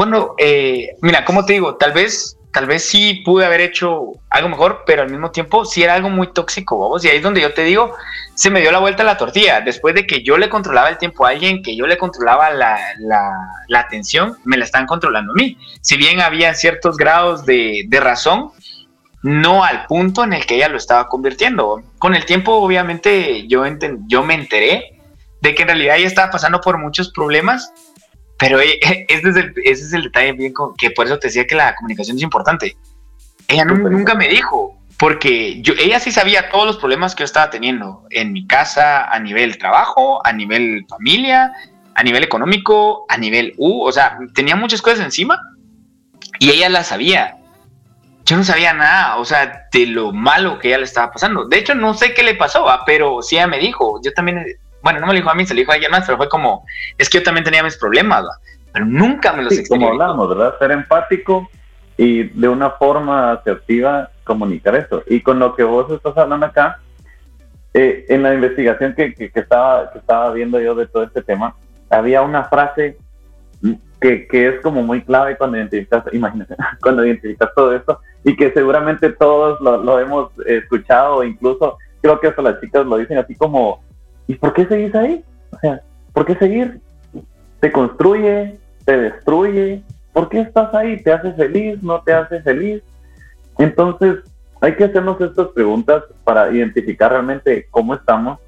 Cuando, eh, mira, como te digo, tal vez tal vez sí pude haber hecho algo mejor, pero al mismo tiempo sí era algo muy tóxico, vamos. Y ahí es donde yo te digo, se me dio la vuelta la tortilla. Después de que yo le controlaba el tiempo a alguien, que yo le controlaba la, la, atención, me la están controlando a mí. Si bien había ciertos grados de, de razón, no al punto en el que ella lo estaba convirtiendo. Con el tiempo, obviamente, yo, yo me enteré de que en realidad ella estaba pasando por muchos problemas pero eh, ese es el, ese es el detalle bien que por eso te decía que la comunicación es importante. Ella nunca me dijo, porque yo, ella sí sabía todos los problemas que yo estaba teniendo en mi casa, a nivel trabajo, a nivel familia, a nivel económico, a nivel U, o sea, tenía muchas cosas encima y ella las sabía. Yo no sabía nada, o sea, de lo malo que ella le estaba pasando. De hecho, no sé qué le pasó, pero sí ella me dijo, yo también bueno, no me lo dijo a mí, se lo dijo a alguien más, pero fue como, es que yo también tenía mis problemas, pero nunca me los sí, Como hablamos, ¿verdad? Ser empático y de una forma asertiva comunicar eso. Y con lo que vos estás hablando acá, eh, en la investigación que, que, estaba, que estaba viendo yo de todo este tema, había una frase que, que es como muy clave cuando identificas, imagínate, cuando identificas todo esto, y que seguramente todos lo, lo hemos escuchado, incluso creo que hasta las chicas lo dicen así como ¿Y por qué seguís ahí? O sea, ¿por qué seguir? ¿Te construye? ¿Te destruye? ¿Por qué estás ahí? ¿Te hace feliz? ¿No te hace feliz? Entonces, hay que hacernos estas preguntas para identificar realmente cómo estamos.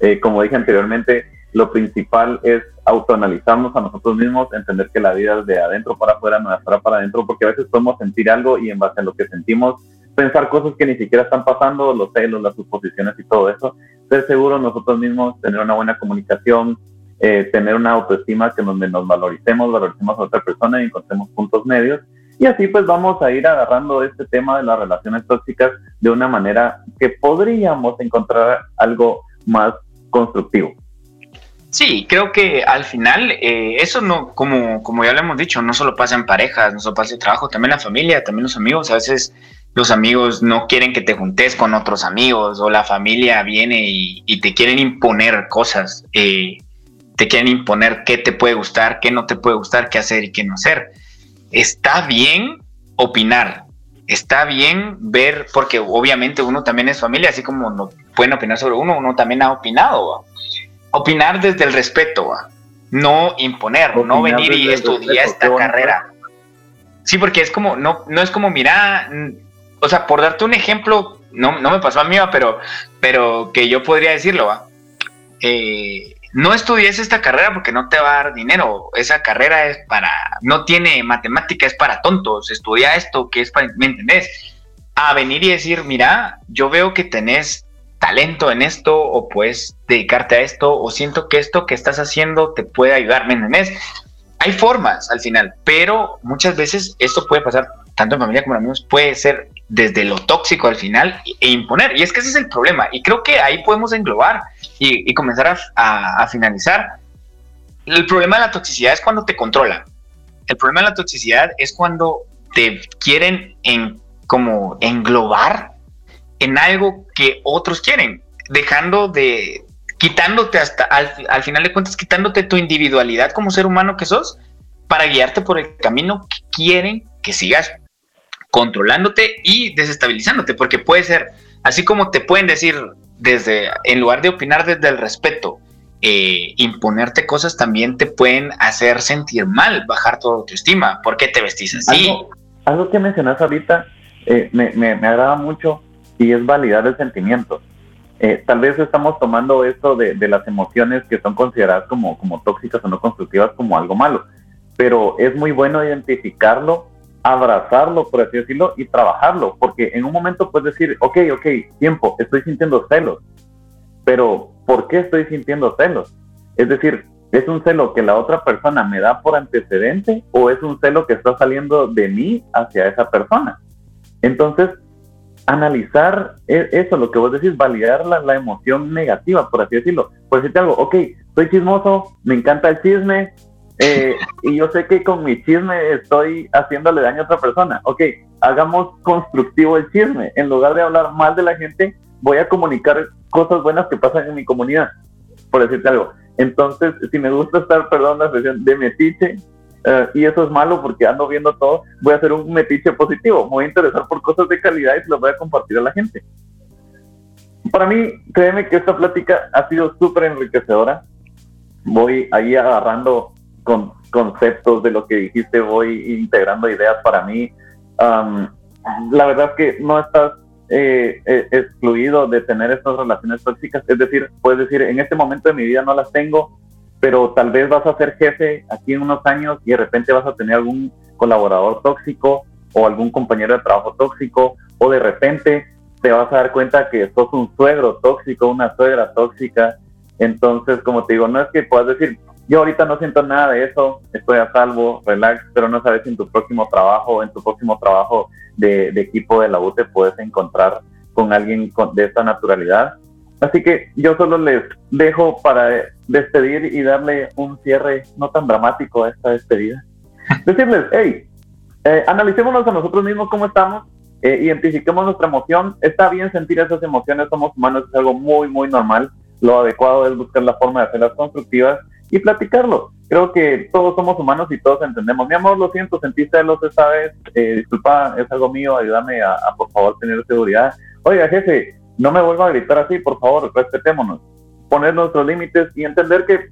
Eh, como dije anteriormente, lo principal es autoanalizarnos a nosotros mismos, entender que la vida es de adentro para afuera, no de afuera para adentro, porque a veces podemos sentir algo y en base a lo que sentimos, pensar cosas que ni siquiera están pasando, los celos, las suposiciones y todo eso ser seguros nosotros mismos, tener una buena comunicación, eh, tener una autoestima que nos, valoricemos, valoricemos a otra persona y encontremos puntos medios. Y así pues vamos a ir agarrando este tema de las relaciones tóxicas de una manera que podríamos encontrar algo más constructivo. Sí, creo que al final eh, eso no, como, como ya lo hemos dicho, no solo pasa en parejas, no solo pasa en trabajo, también la familia, también los amigos. A veces los amigos no quieren que te juntes con otros amigos o la familia viene y, te quieren imponer cosas, eh, te quieren imponer qué te puede gustar, qué no te puede gustar, qué hacer y qué no hacer. Está bien opinar, está bien ver, porque obviamente uno también es familia, así como no pueden opinar sobre uno, uno también ha opinado. Opinar desde el respeto, no imponer, no venir y estudiar esta carrera. Sí, porque es como, no, no es como, mira, o sea, por darte un ejemplo, no, no me pasó a mí, pero, pero que yo podría decirlo, ¿va? Eh, no estudies esta carrera porque no te va a dar dinero. Esa carrera es para, no tiene matemática, es para tontos. Estudia esto que es para, ¿me entendés? A venir y decir, mira, yo veo que tenés talento en esto o puedes dedicarte a esto o siento que esto que estás haciendo te puede ayudar, ¿me entendés? Hay formas al final, pero muchas veces esto puede pasar tanto en familia como en amigos, puede ser desde lo tóxico al final e imponer. Y es que ese es el problema. Y creo que ahí podemos englobar y, comenzar a, finalizar. El problema de la toxicidad es cuando te controlan. El problema de la toxicidad es cuando te quieren en, como englobar en algo que otros quieren, dejando de, quitándote hasta, al, al final de cuentas, quitándote tu individualidad como ser humano que sos para guiarte por el camino que quieren que sigas controlándote y desestabilizándote, porque puede ser, así como te pueden decir desde, en lugar de opinar desde el respeto, eh, imponerte cosas también te pueden hacer sentir mal, bajar tu autoestima. ¿Por qué te vestís así? Algo, que mencionas ahorita eh, me, me, agrada mucho y es validar el sentimiento. Eh, tal vez estamos tomando esto de, de, las emociones que son consideradas como, como tóxicas o no constructivas como algo malo, pero es muy bueno identificarlo, abrazarlo, por así decirlo, y trabajarlo, porque en un momento puedes decir, ok, ok, tiempo, estoy sintiendo celos, pero ¿por qué estoy sintiendo celos? Es decir, ¿es un celo que la otra persona me da por antecedente o es un celo que está saliendo de mí hacia esa persona? Entonces, analizar e, eso, lo que vos decís, validar la, emoción negativa, por así decirlo. Por decirte algo, ok, soy chismoso, me encanta el chisme, eh, y yo sé que con mi chisme estoy haciéndole daño a otra persona. Ok, hagamos constructivo el chisme. En lugar de hablar mal de la gente, voy a comunicar cosas buenas que pasan en mi comunidad, por decirte algo. Entonces, si me gusta estar, perdón la expresión, de metiche, eh, y eso es malo porque ando viendo todo, voy a hacer un metiche positivo, me voy a interesar por cosas de calidad y se las voy a compartir a la gente. Para mí, créeme que esta plática ha sido súper enriquecedora. Voy ahí agarrando con conceptos de lo que dijiste, voy integrando ideas para mí. la verdad es que no estás eh, eh, excluido de tener estas relaciones tóxicas. Es decir, puedes decir, en este momento de mi vida no las tengo, pero tal vez vas a ser jefe aquí en unos años y de repente vas a tener algún colaborador tóxico o algún compañero de trabajo tóxico o de repente te vas a dar cuenta que sos un suegro tóxico, una suegra tóxica. Entonces, como te digo, no es que puedas decir, yo ahorita no siento nada de eso, estoy a salvo, relax, pero no sabes si en tu próximo trabajo, en tu próximo trabajo de, equipo de la U te puedes encontrar con alguien de esta naturalidad. Así que yo solo les dejo para despedir y darle un cierre no tan dramático a esta despedida. Decirles, hey, eh, analicémonos a nosotros mismos cómo estamos, eh, identifiquemos nuestra emoción. Está bien sentir esas emociones, somos humanos, es algo muy, muy normal. Lo adecuado es buscar la forma de hacerlas constructivas y platicarlo. Creo que todos somos humanos y todos entendemos. Mi amor, lo siento, sentí celos esta vez, eh, disculpa, es algo mío, ayúdame a, por favor tener seguridad. Oiga, jefe, no me vuelva a gritar así, por favor, respetémonos. Poner nuestros límites y entender que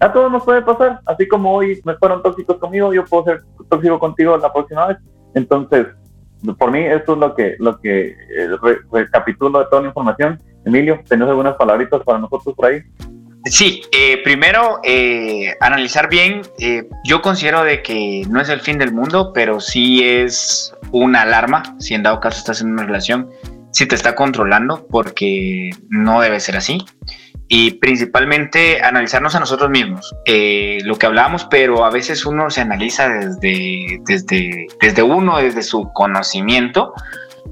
a todos nos puede pasar. Así como hoy me fueron tóxicos conmigo, yo puedo ser tóxico contigo la próxima vez. Entonces, por mí, esto es lo que, lo que eh, recapitulo de toda la información. Emilio, ¿tenés algunas palabritas para nosotros por ahí? Sí, eh, primero eh, analizar bien. Eh, yo considero de que no es el fin del mundo, pero sí es una alarma. Si en dado caso estás en una relación, si te está controlando, porque no debe ser así. Y principalmente analizarnos a nosotros mismos, lo que hablábamos, pero a veces uno se analiza desde, desde, desde uno, desde su conocimiento,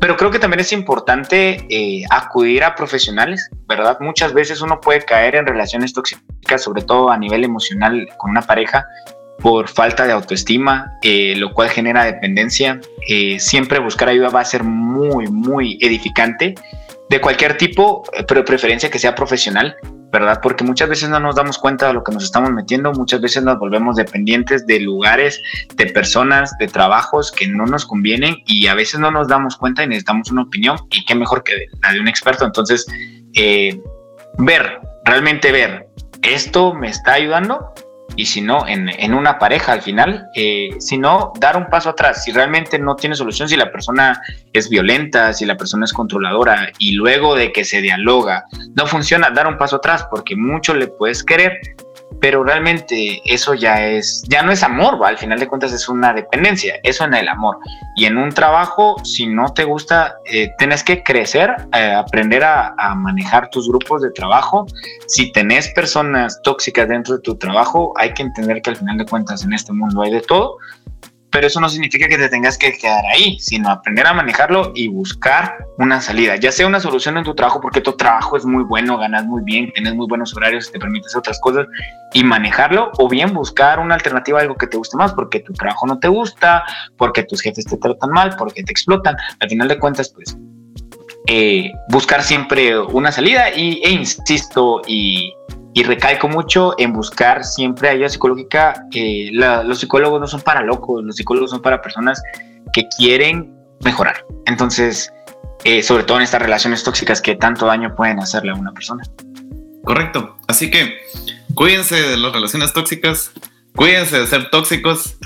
pero creo que también es importante eh, acudir a profesionales, ¿verdad? Muchas veces uno puede caer en relaciones tóxicas, sobre todo a nivel emocional con una pareja, por falta de autoestima, eh, lo cual genera dependencia. Eh, siempre buscar ayuda va a ser muy, muy edificante de cualquier tipo, pero preferencia que sea profesional, ¿verdad? Porque muchas veces no nos damos cuenta de lo que nos estamos metiendo, muchas veces nos volvemos dependientes de lugares, de personas, de trabajos que no nos convienen y a veces no nos damos cuenta y necesitamos una opinión y qué mejor que la de un experto. Entonces, eh, ver, realmente ver, ¿esto me está ayudando? Y si no, en, una pareja al final, eh, si no, dar un paso atrás. Si realmente no tiene solución, si la persona es violenta, si la persona es controladora y luego de que se dialoga no funciona, dar un paso atrás porque mucho le puedes querer, pero realmente eso ya es, ya no es amor, ¿va? al final de cuentas es una dependencia, eso en el amor. Y en un trabajo, si no te gusta, eh, tienes que crecer, eh, aprender a, a, manejar tus grupos de trabajo. Si tenés personas tóxicas dentro de tu trabajo, hay que entender que al final de cuentas en este mundo hay de todo pero eso no significa que te tengas que quedar ahí, sino aprender a manejarlo y buscar una salida, ya sea una solución en tu trabajo, porque tu trabajo es muy bueno, ganas muy bien, tienes muy buenos horarios, te permites otras cosas y manejarlo, o bien buscar una alternativa, algo que te guste más, porque tu trabajo no te gusta, porque tus jefes te tratan mal, porque te explotan. Al final de cuentas, pues eh, buscar siempre una salida y, e insisto y y recalco mucho en buscar siempre ayuda psicológica. Los psicólogos no son para locos, los psicólogos son para personas que quieren mejorar. Entonces, eh, sobre todo en estas relaciones tóxicas que tanto daño pueden hacerle a una persona. Correcto. Así que cuídense de las relaciones tóxicas, cuídense de ser tóxicos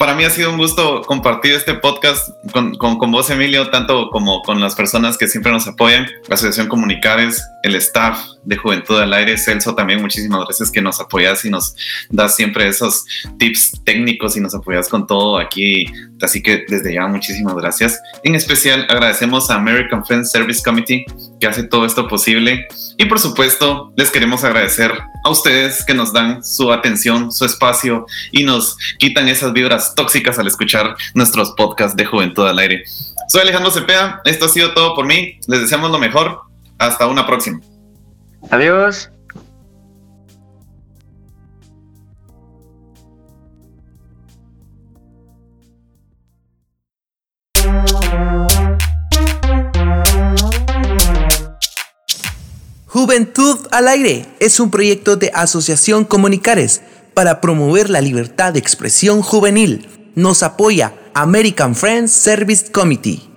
para mí ha sido un gusto compartir este podcast con, con, vos, Emilio, tanto como con las personas que siempre nos apoyan, la Asociación Comunicares, el staff de Juventud al Aire, Celso también, muchísimas gracias que nos apoyas y nos das siempre esos tips técnicos y nos apoyas con todo aquí. Así que desde ya muchísimas gracias. En especial agradecemos a American Friends Service Committee que hace todo esto posible. Y por supuesto, les queremos agradecer a ustedes que nos dan su atención, su espacio y nos quitan esas vibras tóxicas al escuchar nuestros podcasts de Juventud al Aire. Soy Alejandro Cepeda, esto ha sido todo por mí, les deseamos lo mejor, hasta una próxima. Adiós. Juventud al Aire es un proyecto de Asociación Comunicares para promover la libertad de expresión juvenil. Nos apoya American Friends Service Committee.